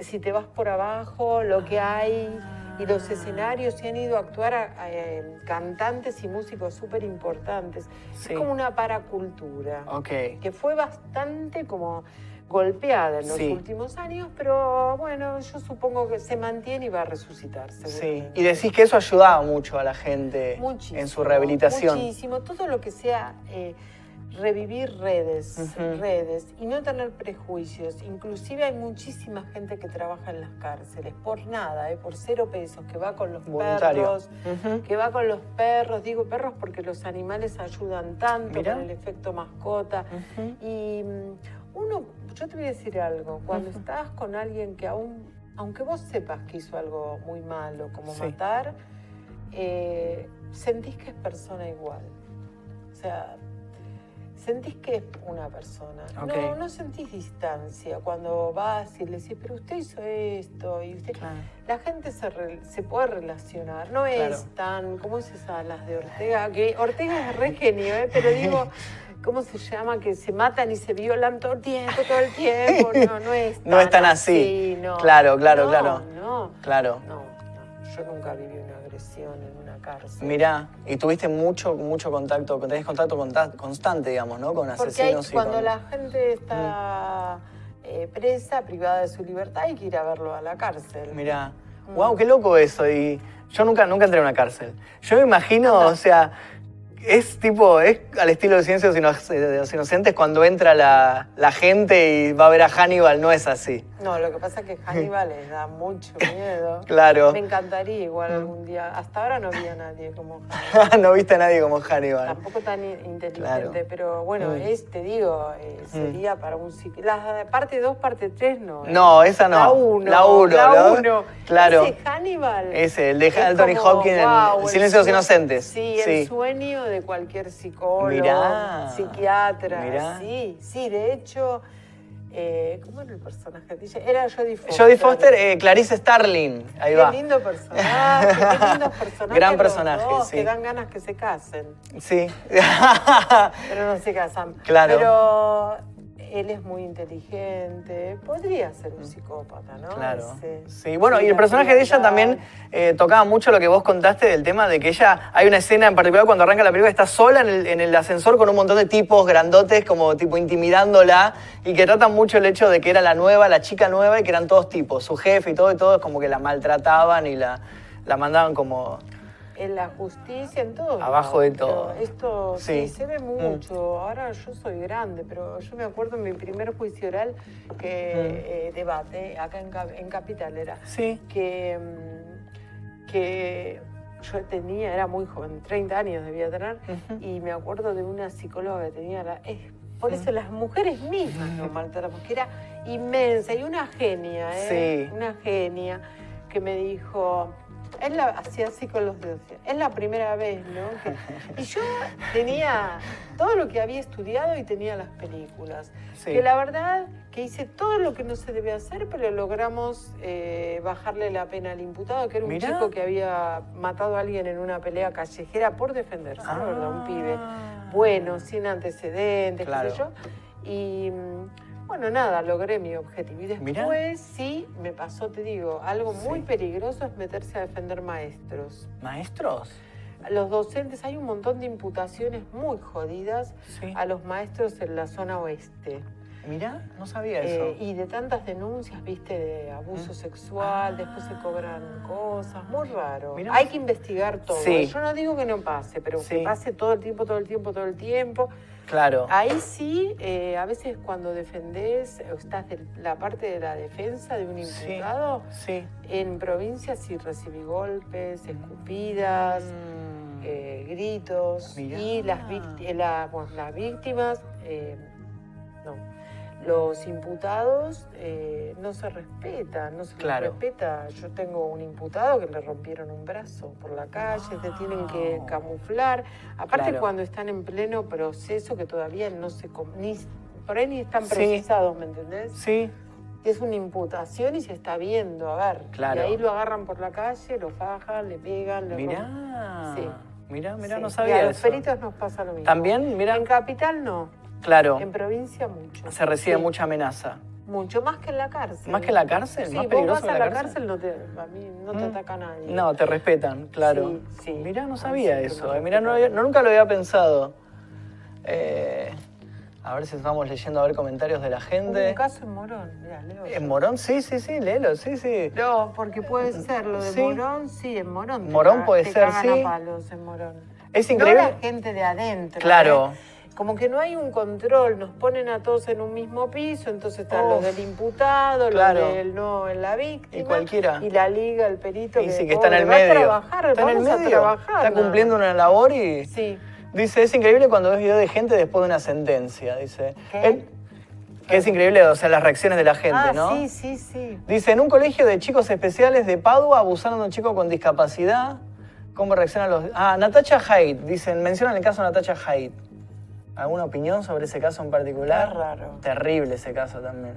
si te vas por abajo, lo que hay y los escenarios y han ido a actuar a- a, eh, cantantes y músicos súper importantes. Sí. Es como una paracultura Ok. que fue bastante como golpeada en los Sí. últimos años, pero bueno, yo supongo que se mantiene y va a resucitar. Sí. Y decís que eso ayudaba mucho a la gente Muchísimo, en su rehabilitación. Muchísimo, todo lo que sea eh, revivir redes, redes y no tener prejuicios. Inclusive hay muchísima gente que trabaja en las cárceles por nada, eh, por cero pesos, que va con los Voluntario. perros, que va con los perros, digo perros porque los animales ayudan tanto Mirá. con el efecto mascota. Y mm, uno, yo te voy a decir algo, cuando estás con alguien que aún, aunque vos sepas que hizo algo muy malo, como Sí. matar, eh, sentís que es persona igual. O sea, sentís que es una persona. No, no sentís distancia cuando vas y le decís, pero usted hizo esto y usted... Claro. La gente se, re- se puede relacionar, no Claro. es tan, ¿cómo es esa, las de Ortega? Que Ortega es re genio, ¿eh? pero digo, *laughs* ¿cómo se llama? Que se matan y se violan todo el tiempo, todo el tiempo, *laughs* no, no es tan No es tan así. no. Claro, claro, No, claro. No, Claro. no, no, yo nunca viví una agresión en cárcel. Mirá, y tuviste mucho, mucho contacto, tenés contacto conta- constante, digamos, ¿no? Con Porque hay- asesinos y cuando con- la gente está eh, presa, privada de su libertad, hay que ir a verlo a la cárcel. Mirá, Mm. wow, qué loco eso. Y yo nunca, nunca entré a una cárcel. Yo me imagino, Anda. o sea, es tipo, es al estilo de Ciencias de los Inocentes cuando entra la, la gente y va a ver a Hannibal, no es así. No, lo que pasa es que Hannibal les da mucho miedo. *laughs* Claro. Me encantaría Mm. igual algún día. Hasta ahora no había nadie como Hannibal. *laughs* no viste a nadie como Hannibal. Tampoco tan inteligente, Claro. pero bueno, Mm. es, te digo, eh, sería para un. La parte 2, parte 3 no. ¿eh? No, esa no. La 1. La uno, La ¿no? 1. Claro. Ese Hannibal. Ese, el de Anthony Hopkins El el Silencio de los Inocentes. Sí, Sí. el sueño de cualquier psicólogo, Mirá. psiquiatra. Mirá. Sí, sí, de hecho, eh, ¿cómo era el personaje? Dice, Era Jodie Foster. Jodie Foster, eh, Clarice Starling, ahí Qué va. lindo personaje, qué lindos *laughs* personajes. Gran los personaje, dos, sí. Que dan ganas que se casen, Sí. pero no se casan. *laughs* Claro. Pero él es muy inteligente, podría ser un psicópata, ¿no? Claro. Ese- Sí, bueno, y el personaje de ella también eh, tocaba mucho lo que vos contaste del tema de que ella, hay una escena en particular cuando arranca la película, está sola en el, en el ascensor con un montón de tipos grandotes, como tipo intimidándola, y que tratan mucho el hecho de que era la nueva, la chica nueva, y que eran todos tipos, su jefe y todo, y todos como que la maltrataban y la, la mandaban como... En la justicia, en todo. Abajo de todo. Esto sí. Se ve mucho. Ahora yo soy grande, pero yo me acuerdo en mi primer juicio oral que eh, debate, acá en, Cap- en Capital era, Sí. que, mm, que yo tenía, era muy joven, 30 años debía tener, y me acuerdo de una psicóloga que tenía la... es- por eso las mujeres mismas nos maltratamos, que era inmensa y una genia, ¿eh? Sí. Una genia que me dijo, Es la, hacía así con los dedos. Es la primera vez, ¿no? Que- *laughs* y yo tenía todo lo que había estudiado y tenía las películas. Sí. Que la verdad que hice todo lo que no se debe hacer, pero logramos eh, bajarle la pena al imputado, que era un Mirá. chico que había matado a alguien en una pelea callejera por defenderse, verdad, un pibe bueno, sin antecedentes, Claro. qué sé yo. Y mm, bueno, nada, logré mi objetivo. Y después Mirá. sí me pasó, te digo, algo muy Sí. peligroso es meterse a defender maestros. ¿Maestros? Los docentes, hay un montón de imputaciones muy jodidas Sí. a los maestros en la zona oeste. Mirá, no sabía eso. Eh, y de tantas denuncias, viste, de abuso sexual, después se cobran cosas, muy raro. Ah. Mirá. Hay que investigar todo. Sí. Yo no digo que no pase, pero Sí. que pase todo el tiempo, todo el tiempo, todo el tiempo. Claro. Ahí sí, eh, a veces cuando defendés, o estás de la parte de la defensa de un imputado, Sí. en provincias sí recibí golpes, escupidas, Mm. eh, gritos, Mirá. y las, víct- eh, la- bueno, las víctimas, eh, los imputados eh, no se respetan, no se les respeta. Yo tengo un imputado que le rompieron un brazo por la calle, te tienen que Wow. camuflar. Aparte Claro. cuando están en pleno proceso que todavía no se... Ni, por ahí ni están Sí. procesados, ¿me entendés? Sí. Es una imputación y se está viendo, a ver. Claro. Y ahí lo agarran por la calle, lo fajan, le pegan, le rompen. Mirá. Sí. Mirá, mirá, Sí. no Y sabía a los eso. peritos nos pasa lo mismo. También, mirá. En capital no, Claro. en provincia mucho. Se recibe Sí, mucha amenaza. Mucho, más que en la cárcel. ¿Más que en la cárcel? Sí, ¿Más vos vas a la la cárcel? cárcel, no te, a mí no te Mm. ataca nadie. No, te respetan, claro. Sí, sí. Mirá, no sabía eso. eh. Mirá, no, había- no- nunca lo había pensado. Eh, a ver si estamos leyendo a ver comentarios de la gente. un caso en Morón, mirá, leo. ¿En Morón? Sí, sí, sí, léelo, sí, sí. No, porque puede ser lo de Sí. Morón, sí, en Morón. Morón puede te ser, sí. a palos en Morón. Es No increíble. la gente de adentro. Claro. ¿eh? Como que no hay un control, nos ponen a todos en un mismo piso, entonces están Uf. los del imputado, Claro. los del no en la víctima. Y cualquiera. Y la liga, el perito. Y sí, que está en el medio. trabajar, está en el medio. trabajar. Está cumpliendo una labor y Sí. dice, es increíble cuando ves video de gente después de una sentencia, dice. ¿Qué? Él- que es increíble, o sea, las reacciones de la gente, ah, ¿no? sí, sí, sí. Dice, en un colegio de chicos especiales de Padua abusaron de un chico con discapacidad. ¿Cómo reaccionan los...? Ah, Natacha Haidt. Dicen, mencionan el caso de Natacha Haidt. ¿Alguna opinión sobre ese caso en particular? Es raro. Terrible ese caso también.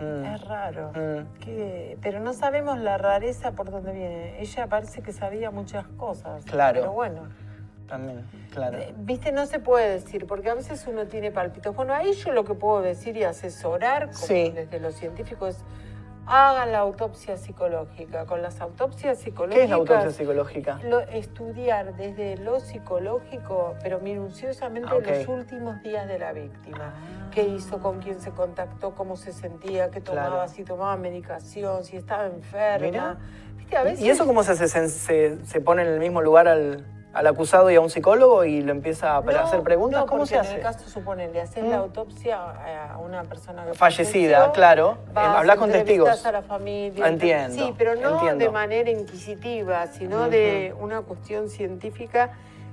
Mm. Es raro. Mm. Que- pero no sabemos la rareza por dónde viene. Ella parece que sabía muchas cosas. Claro. Pero bueno. También, claro. Eh, Viste, no se puede decir, porque a veces uno tiene palpitos. Bueno, ahí yo lo que puedo decir y asesorar, como Sí. desde los científicos, es hagan la autopsia psicológica. Con las autopsias psicológicas. ¿Qué es la autopsia psicológica? lo- estudiar desde lo psicológico, pero minuciosamente Ah, los últimos días de la víctima. ¿Qué hizo? ¿Con quién se contactó? ¿Cómo se sentía? ¿Qué tomaba? Claro. Si tomaba medicación, si estaba enferma. Mira. ¿Viste? A veces, ¿Y eso cómo se, se, se, se pone en el mismo lugar al, al acusado y a un psicólogo y lo empieza a No, hacer preguntas? no, ¿Cómo se hace? En el caso, supone, le haces Mm. la autopsia a una persona que Fallecida, falleció, claro. vas, Eh, hablas con testigos. a la familia. Entiendo, Sí, pero no entiendo. de manera inquisitiva, sino de una cuestión científica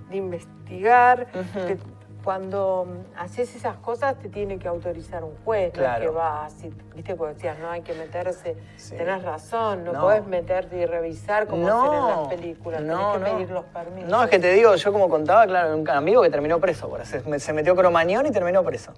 de investigar. Que cuando mm, haces esas cosas te tiene que autorizar un juez, no Claro. que vas, y, viste, como decías, no hay que meterse, Sí. tenés razón, no, No. podés meterte y revisar como hacen en las películas, no, tenés que no. pedir los permisos. No, es que te digo, yo como contaba, claro, un amigo que terminó preso, por. Se, se metió cromañón y terminó preso.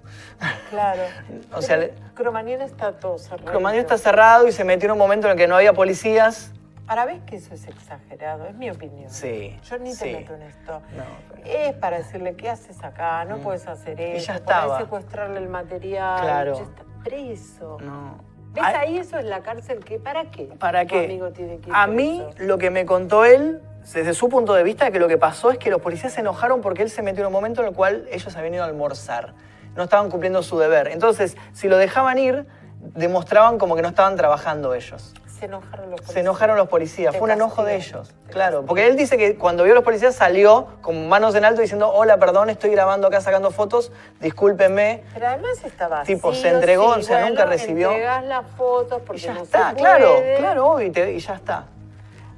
Claro. *laughs* O sea, Cromañón está todo cerrado. Cromañón está cerrado y se metió en un momento en el que no había policías. Ahora ves que eso es exagerado, es mi opinión. Sí, Yo ni te sí. meto en esto. No, pero- Es para decirle, ¿qué haces acá? No puedes hacer eso. ya por ahí estaba. secuestrarle el material. Claro. Ya está preso. No. ¿Ves Ay, ahí eso en la cárcel? ¿qué? ¿Para qué? ¿Para qué? amigo tiene que ir A mí lo que me contó él, desde su punto de vista, que lo que pasó es que los policías se enojaron porque él se metió en un momento en el cual ellos habían ido a almorzar. No estaban cumpliendo su deber. Entonces, si lo dejaban ir, demostraban como que no estaban trabajando ellos. Se enojaron los policías. Se enojaron los policías, fue un enojo de ellos. Claro, porque él dice que cuando vio a los policías salió con manos en alto diciendo, hola, perdón, estoy grabando acá sacando fotos, discúlpenme. Pero además estaba Tipo, sí se o entregó, sí. o sea, Bueno, nunca recibió. Entregás las fotos Y porque ya no está, se claro, claro, y, te- y ya está.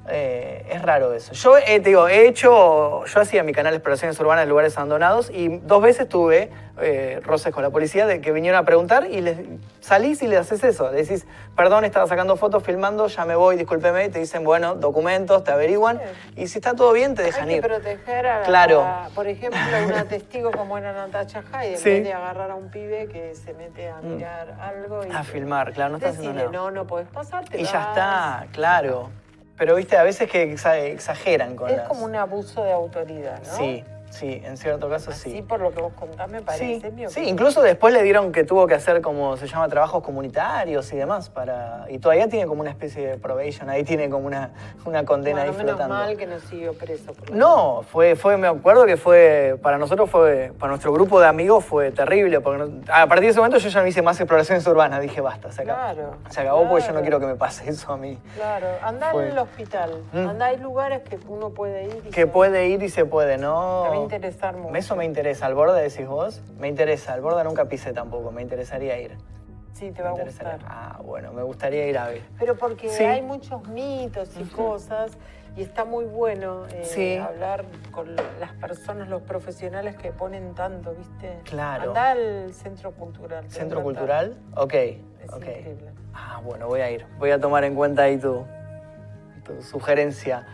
Eh, es raro eso. Yo eh, te digo, he hecho, yo hacía mi canal de exploraciones urbanas en lugares abandonados y dos veces tuve eh, roces con la policía de que vinieron a preguntar y les salís y le haces eso. Le decís, perdón, estaba sacando fotos, filmando, ya me voy, discúlpeme. Y te dicen, bueno, documentos, te averiguan. Y si está todo bien, te dejan Hay ir. que proteger a, Claro. a, por ejemplo, a una *laughs* testigo como era Natacha Jai, en Sí. Mm. vez de agarrar a un pibe que se mete a mirar algo y A filmar, claro, no está haciendo nada. no, no podés pasar, te Y ya está, claro. Pero viste, a veces que exa- exageran con Es las... como un abuso de autoridad, ¿no? Sí, sí, en cierto caso Así sí. por lo que vos contás me Sí, parece. sí, opinión. incluso después le dieron que tuvo que hacer como se llama trabajos comunitarios y demás para y todavía tiene como una especie de probation, ahí tiene como una, una condena Bueno, ahí menos flotando. mal que no siguió preso. por No, fue, fue, me acuerdo que fue, para nosotros fue, para nuestro grupo de amigos fue terrible, porque no- a partir de ese momento yo ya no hice más exploraciones urbanas, dije basta, se acabó. Claro, se acabó porque yo no quiero que me pase *laughs* eso a mí. Claro, anda Fue. al hospital, Mm. hay lugares que uno puede ir y Que puede ir y se puede, ¿no? Interesar mucho. Eso me interesa, al borde decís vos, me interesa, al borde nunca pisé tampoco, me interesaría ir. Sí, te va a gustar. Ah, bueno, me gustaría ir a ver. Pero porque Sí. hay muchos mitos y cosas y está muy bueno eh, Sí. hablar con las personas, los profesionales que ponen tanto, ¿viste? Claro. Anda al centro cultural. ¿Centro cultural? Ok, Es ok. increíble. Ah, bueno, voy a ir. Voy a tomar en cuenta ahí tu, tu sugerencia.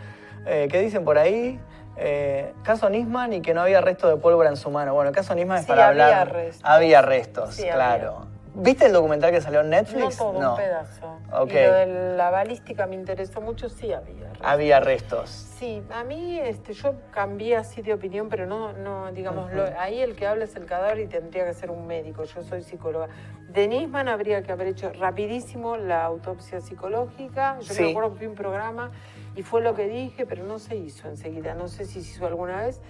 Eh, ¿Qué dicen por ahí? Eh, caso Nisman y que no había resto de pólvora en su mano. Bueno, el caso Nisman es Sí, para había hablar. restos. Había restos, Sí, claro. ¿Viste el documental que salió en No Netflix? todo, un pedazo. Ok. Y lo de la balística me interesó mucho, sí había. Había restos. Sí, a mí este, yo cambié así de opinión, pero no, no digamos, lo- ahí el que habla es el cadáver y tendría que ser un médico, yo soy psicóloga. De Nisman habría que haber hecho rapidísimo la autopsia psicológica, yo Sí. me acuerdo que a un programa y fue lo que dije, pero no se hizo enseguida, no sé si se hizo alguna vez.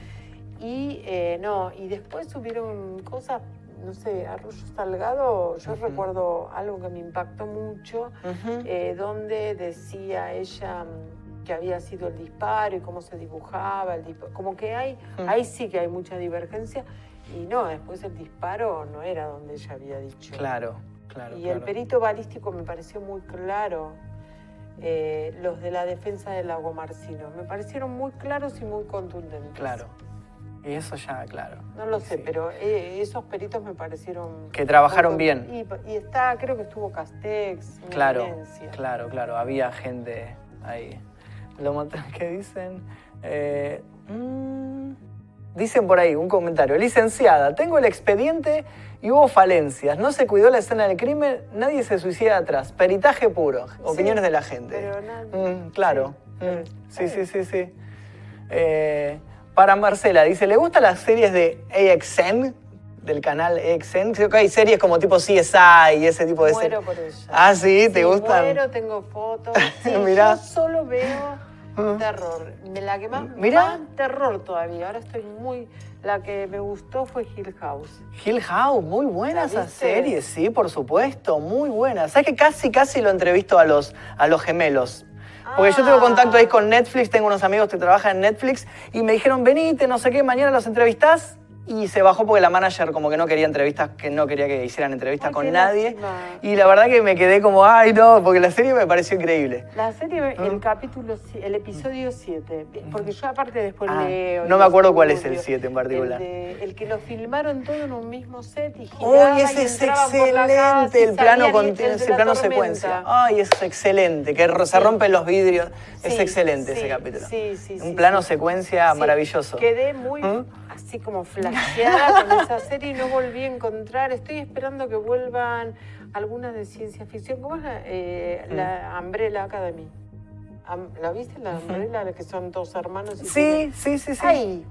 Y eh, no, y después hubieron cosas, no sé, Arroyo Salgado, yo recuerdo algo que me impactó mucho, eh, donde decía ella mm, que había sido el disparo y cómo se dibujaba, el como que hay, Mm. ahí sí que hay mucha divergencia, y no, después el disparo no era donde ella había dicho. Claro, claro. Y el perito balístico me pareció muy claro, eh, los de la defensa del lago Marcino, me parecieron muy claros y muy contundentes. Claro. Y eso ya, claro. No lo sé, Sí. pero eh, esos peritos me parecieron... Que trabajaron bien. Y, y está, creo que estuvo Castex, Claro, claro, claro. Había gente ahí. Lo *laughs* ¿Qué dicen? Eh, mm, dicen por ahí un comentario. Licenciada, tengo el expediente y hubo falencias. No se cuidó la escena del crimen, nadie se suicida atrás. Peritaje puro. Opiniones de la gente. pero Mm, claro. Sí, Mm, sí. sí, sí. Eh, para Marcela, dice, ¿le gustan las series de AXN? Del canal AXN. Creo que hay series como tipo CSI y ese tipo de series. Muero por ella. Ah, sí, ¿te Sí, gustan? Muero, tengo fotos. *laughs* Mirá. Yo solo veo terror. Me- La que más, Mirá. más terror todavía. Ahora estoy muy. La que me gustó fue Hill House. Hill House, muy buena ¿La esa serie, sí, por supuesto, muy buena. ¿Sabes que casi, casi lo entrevisto a los, a los gemelos? Porque yo tengo Ah. contacto ahí con Netflix, tengo unos amigos que trabajan en Netflix y me dijeron, venite, no sé qué, mañana los entrevistás. Y se bajó porque la manager como que no quería entrevistas, que no quería que hicieran entrevistas Ay, con nadie. lástima. Y la verdad que me quedé como, ay no, porque la serie me pareció increíble. La serie, Mm. el capítulo, si- el episodio 7, porque yo aparte después Ah, leo. no me acuerdo cuál es el 7 en particular. El, de- el que lo filmaron todo en un mismo set y ¡Uy, y ese es casa excelente! El plano, salían y- conti- el de el la plano tormenta. secuencia. ¡Ay, es excelente! Que se rompen los vidrios. es excelente sí, ese capítulo. sí, sí, Un plano secuencia maravilloso. Quedé muy ¿Mm? Así como flasheada con esa serie y no volví a encontrar. Estoy esperando que vuelvan algunas de ciencia ficción. ¿Cómo es la, eh, Mm. la Umbrella Academy? ¿La viste? La Umbrella, la que son dos hermanos. y Sí, sí, sí, sí.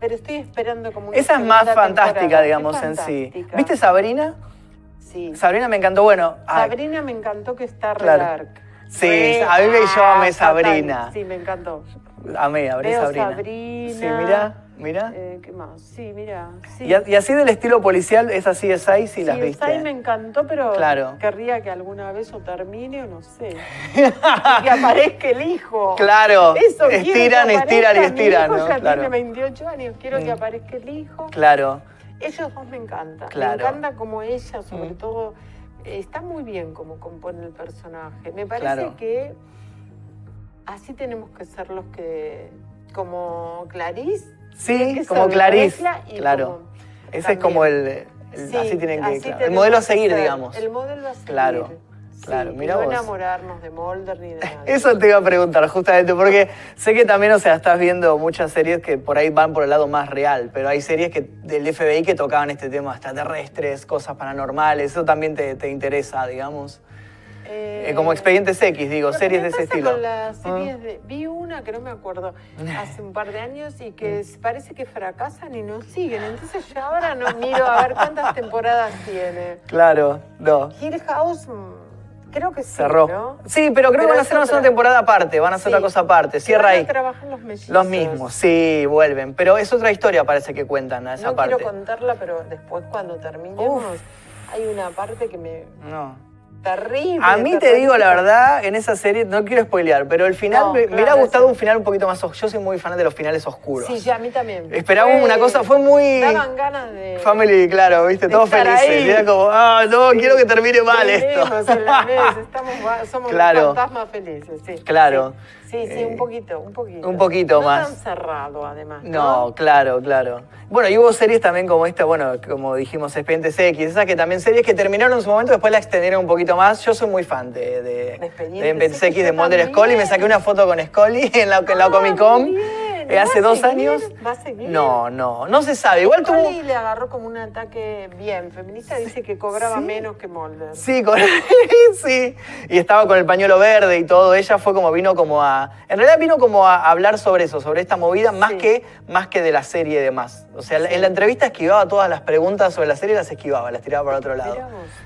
Pero estoy esperando como una Esa es más fantástica, temporada. digamos, en sí. ¿Viste Sabrina? Sí. Sabrina me encantó. Bueno, ay, Sabrina me encantó que está re Claro. dark. Sí, a mí me- yo amé ah, Sabrina. Sí, me encantó. amé, Veo Sabrina. Sabrina. Sí, mira, mira. Eh, ¿Qué más? Sí, mira. Sí. Y, así del estilo policial, esas CSI sí las Sí, viste. Sai me encantó, pero Claro. querría que alguna vez o termine o no sé. *laughs* Que aparezca el hijo. Claro, Eso, quiero que estiran, estiran y estiran, Mi hijo ¿no? ya Claro. tiene 28 años, quiero que Mm. aparezca el hijo. Claro. Ellos dos me encantan. Claro. Me encanta como ella, sobre Mm. todo, eh, está muy bien como compone el personaje. Me parece Claro. que así tenemos que ser los que, como Clarice. Sí, que como Clarice, claro. como- Ese es como el, el- Sí, así tienen que, así claro, el modelo a seguir, ser. digamos. El modelo a seguir. Claro, claro, mira no vos. enamorarnos de Mulder ni de *laughs* nadie. Eso te iba a preguntar justamente, porque sé que también, o sea, estás viendo muchas series que por ahí van por el lado más real, pero hay series que, del FBI que tocaban este tema extraterrestres, cosas paranormales, eso también te, te interesa, digamos. Eh, Eh, como Expedientes X, digo, series de ese estilo. Con las Ah. series de- vi una que no me acuerdo *laughs* hace un par de años y que s- parece que fracasan y no siguen. Entonces yo ahora no miro a ver cuántas temporadas tiene. Claro, no. Hill House, mm, creo que sí, Cerró. ¿no? Sí, pero creo que van a hacer una otra- temporada aparte, van a hacer Sí. otra cosa aparte, cierra ahí. trabajar los mellizos. Los mismos, sí, vuelven, pero es otra historia parece que cuentan a esa No parte. quiero contarla, pero después cuando terminemos hay una parte que me... No. Terrible. A mí te digo la verdad, en esa serie, no quiero spoilear, pero el final No, me, me claro, hubiera gustado un final un poquito más oscuro. Yo soy muy fan de los finales oscuros. Sí, ya a mí también. Esperábamos Fue- una cosa, fue muy Daban ganas de... family, claro, viste, todos felices. ahí. Era como, ah, no, quiero que termine mal esto. en la *laughs* mesa, estamos, somos Claro. fantasmas felices, sí. Claro. Sí, sí, sí, Eh, un poquito, un poquito. un poquito no más. tan cerrado, además. No, No, claro, claro. Bueno, y hubo series también como esta, bueno, como dijimos, Expedientes X, esas que también series que terminaron en su momento, después la extendieron un poquito más. Yo soy muy fan de, de, de Expedientes X, de Mulder. Scully. Me saqué una foto con Scully en la, en la Ah, Comic Con bien. Eh, hace ¿Va a dos seguir? años. ¿Va a seguir? No, no, no se sabe. Igual tuvo... Scully le agarró como un ataque bien feminista, dice que cobraba Sí. menos que Mulder. Sí, con- *laughs* sí. Y estaba con el pañuelo verde y todo. Ella fue como, vino como a. En realidad vino como a hablar sobre eso, sobre esta movida, más, Sí. que, más que de la serie y demás. O sea, en la entrevista esquivaba todas las preguntas sobre la serie, las esquivaba, las tiraba para otro lado.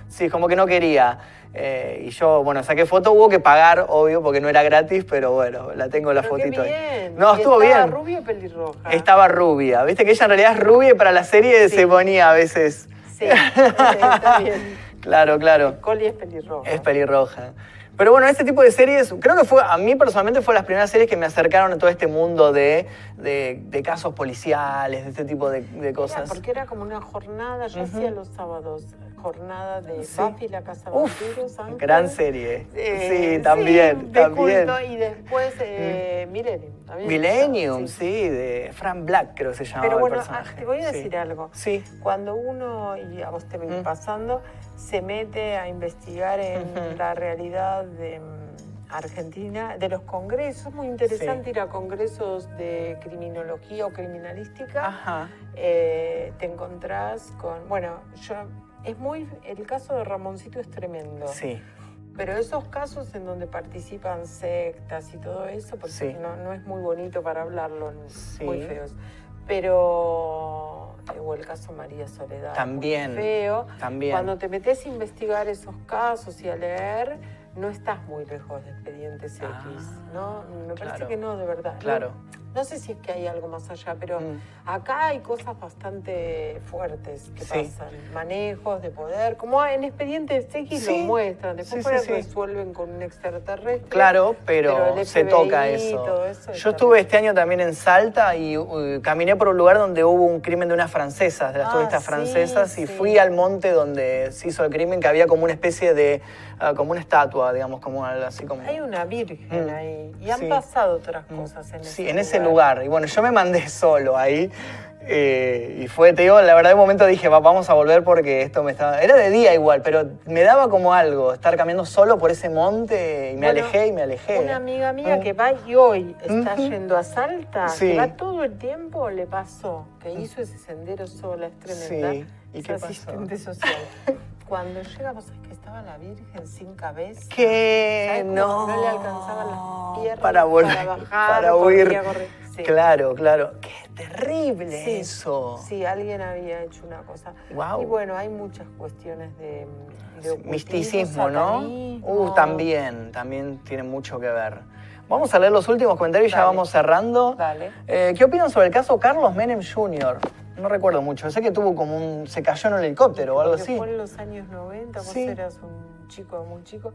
Sí, como que no quería. Eh, y yo, bueno, saqué foto, hubo que pagar, obvio, porque no era gratis, pero bueno, la tengo la Pero qué fotito ahí. bien. No, ¿Y estuvo estaba bien. rubia o pelirroja? Estaba rubia. Viste que ella en realidad es rubia y para la serie Sí. se ponía a veces. Sí, está bien. *laughs* Claro, claro. Scully es pelirroja. Es pelirroja. Pero bueno, este tipo de series, creo que fue, a mí personalmente fue las primeras series que me acercaron a todo este mundo de, de- de casos policiales, de este tipo de, de Era cosas. porque era como una jornada, yo hacía los sábados, jornada de Sí. Buffy, la casa de vampiros. Ángel. gran serie. Eh, sí, también, sí, de también. culto, y después eh, Millennium. también Millennium, estaba, sí. de Fran Black creo que se llamaba Pero bueno, el ah, personaje. te voy a decir algo. Sí, Cuando uno, y a vos te viene Mm. pasando, se mete a investigar en la realidad de mm, Argentina, de los congresos, es muy interesante Sí. ir a congresos de criminología o criminalística. ajá. eh, te encontrás con, bueno, yo, es muy, el caso de Ramoncito es tremendo, Sí, pero esos casos en donde participan sectas y todo eso, porque Sí. no, no es muy bonito para hablarlo, Sí. muy feos, pero, eh, o el caso María Soledad, También, muy feo, también. cuando te metes a investigar esos casos y a leer, no estás muy lejos de Expedientes X, Ah, ¿no? Me parece que no, de verdad. Claro. no sé si es que hay algo más allá, pero Mm. acá hay cosas bastante fuertes que Sí. pasan. Manejos de poder, como en expedientes X Sí. lo muestran, después Sí, sí. resuelven con un extraterrestre. Claro, pero, se toca eso. Yo estuve este año también en Salta y uh, caminé por un lugar donde hubo un crimen de unas francesas, de las Ah, turistas francesas, y fui al monte donde se hizo el crimen, que había como una especie de, ah, como una estatua, digamos, como así como... Hay una virgen Mm. ahí y han pasado otras cosas en ese Sí, en ese lugar. Y bueno, yo me mandé *laughs* solo ahí. eh, y fue, te digo, la verdad, de un momento dije, "Va, vamos a volver porque esto me estaba. Era de día igual, pero me daba como algo estar caminando solo por ese monte y me Bueno, alejé y me alejé. Una amiga mía Mm. que va y hoy está yendo a Salta, Sí. que va todo el tiempo, le pasó, que hizo ese sendero sola, es tremenda. Sí. ¿Y es qué pasó? asistente social. *laughs* Cuando llega, vos sabés que estaba la Virgen sin cabeza. Que ¿Sabés cómo no. no le alcanzaban las piernas para volver, para bajar, para huir. Sí. Claro, claro. Qué terrible Sí, eso. Sí, alguien había hecho una cosa. Guau. Y bueno, hay muchas cuestiones de, de ocultismo, Misticismo, ¿no? Uh, también, también tiene mucho que ver. Vamos a leer los últimos comentarios y ya vamos cerrando. Dale. Eh, ¿Qué opinan sobre el caso Carlos Menem Jr.? No recuerdo mucho. Sé que tuvo como un. se cayó en un helicóptero o algo así. Fue en los años 90, vos Sí. eras un chico muy chico.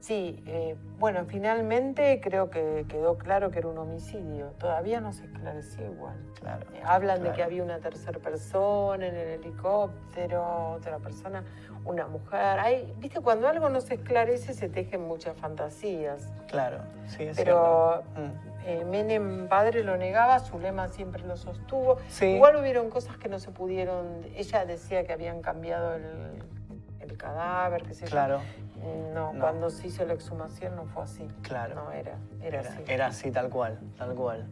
Sí, eh, bueno, finalmente creo que quedó claro que era un homicidio. Todavía no se esclareció igual. Claro. Eh, hablan de que había una tercera persona en el helicóptero, otra persona, una mujer. Hay, Viste, cuando algo no se esclarece se tejen muchas fantasías. Claro, sí, es Pero cierto. Mm. Eh, Menem padre lo negaba, Zulema siempre lo sostuvo. Sí. Igual hubieron cosas que no se pudieron. Ella decía que habían cambiado el, el cadáver, qué sé yo. Claro, No, No. cuando se hizo la exhumación no fue así. claro. No, era, era, Era, así. era así, tal cual, tal cual.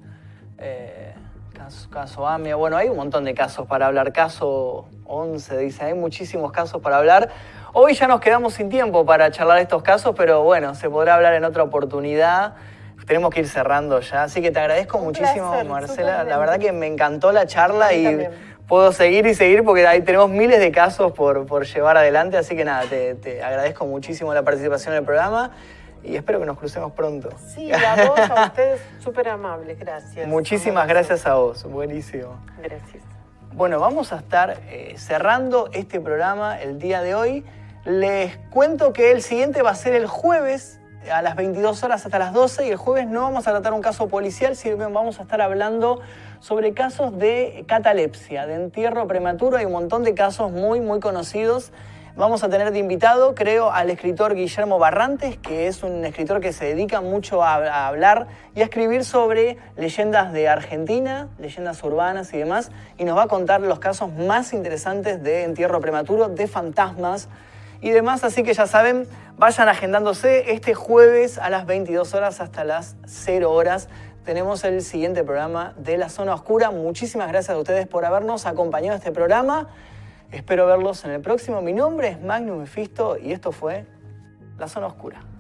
Eh, caso, caso Amia, bueno, hay un montón de casos para hablar. Caso 11, dice, hay muchísimos casos para hablar. Hoy ya nos quedamos sin tiempo para charlar estos casos, pero bueno, se podrá hablar en otra oportunidad. Tenemos que ir cerrando ya, así que te agradezco Un muchísimo, placer, Marcela. La verdad que me encantó la charla y también. puedo seguir y seguir porque ahí tenemos miles de casos por, por llevar adelante, así que nada, te, te agradezco muchísimo la participación en el programa y espero que nos crucemos pronto. Sí, a vos, a ustedes, súper amables, gracias. Muchísimas gracias a vos, buenísimo. Gracias. Bueno, vamos a estar eh, cerrando este programa el día de hoy. Les cuento que el siguiente va a ser el jueves a las 22 horas hasta las 12 y el jueves no vamos a tratar un caso policial, sino que vamos a estar hablando sobre casos de catalepsia, de entierro prematuro. Hay un montón de casos muy, muy conocidos. Vamos a tener de invitado, creo, al escritor Guillermo Barrantes, que es un escritor que se dedica mucho a, a hablar y a escribir sobre leyendas de Argentina, leyendas urbanas y demás, y nos va a contar los casos más interesantes de entierro prematuro, de fantasmas y demás. Así que ya saben, vayan agendándose este jueves a las 22 horas hasta las 0 horas. Tenemos el siguiente programa de La Zona Oscura. Muchísimas gracias a ustedes por habernos acompañado a este programa. Espero verlos en el próximo. Mi nombre es Magnus Mefisto y esto fue La Zona Oscura.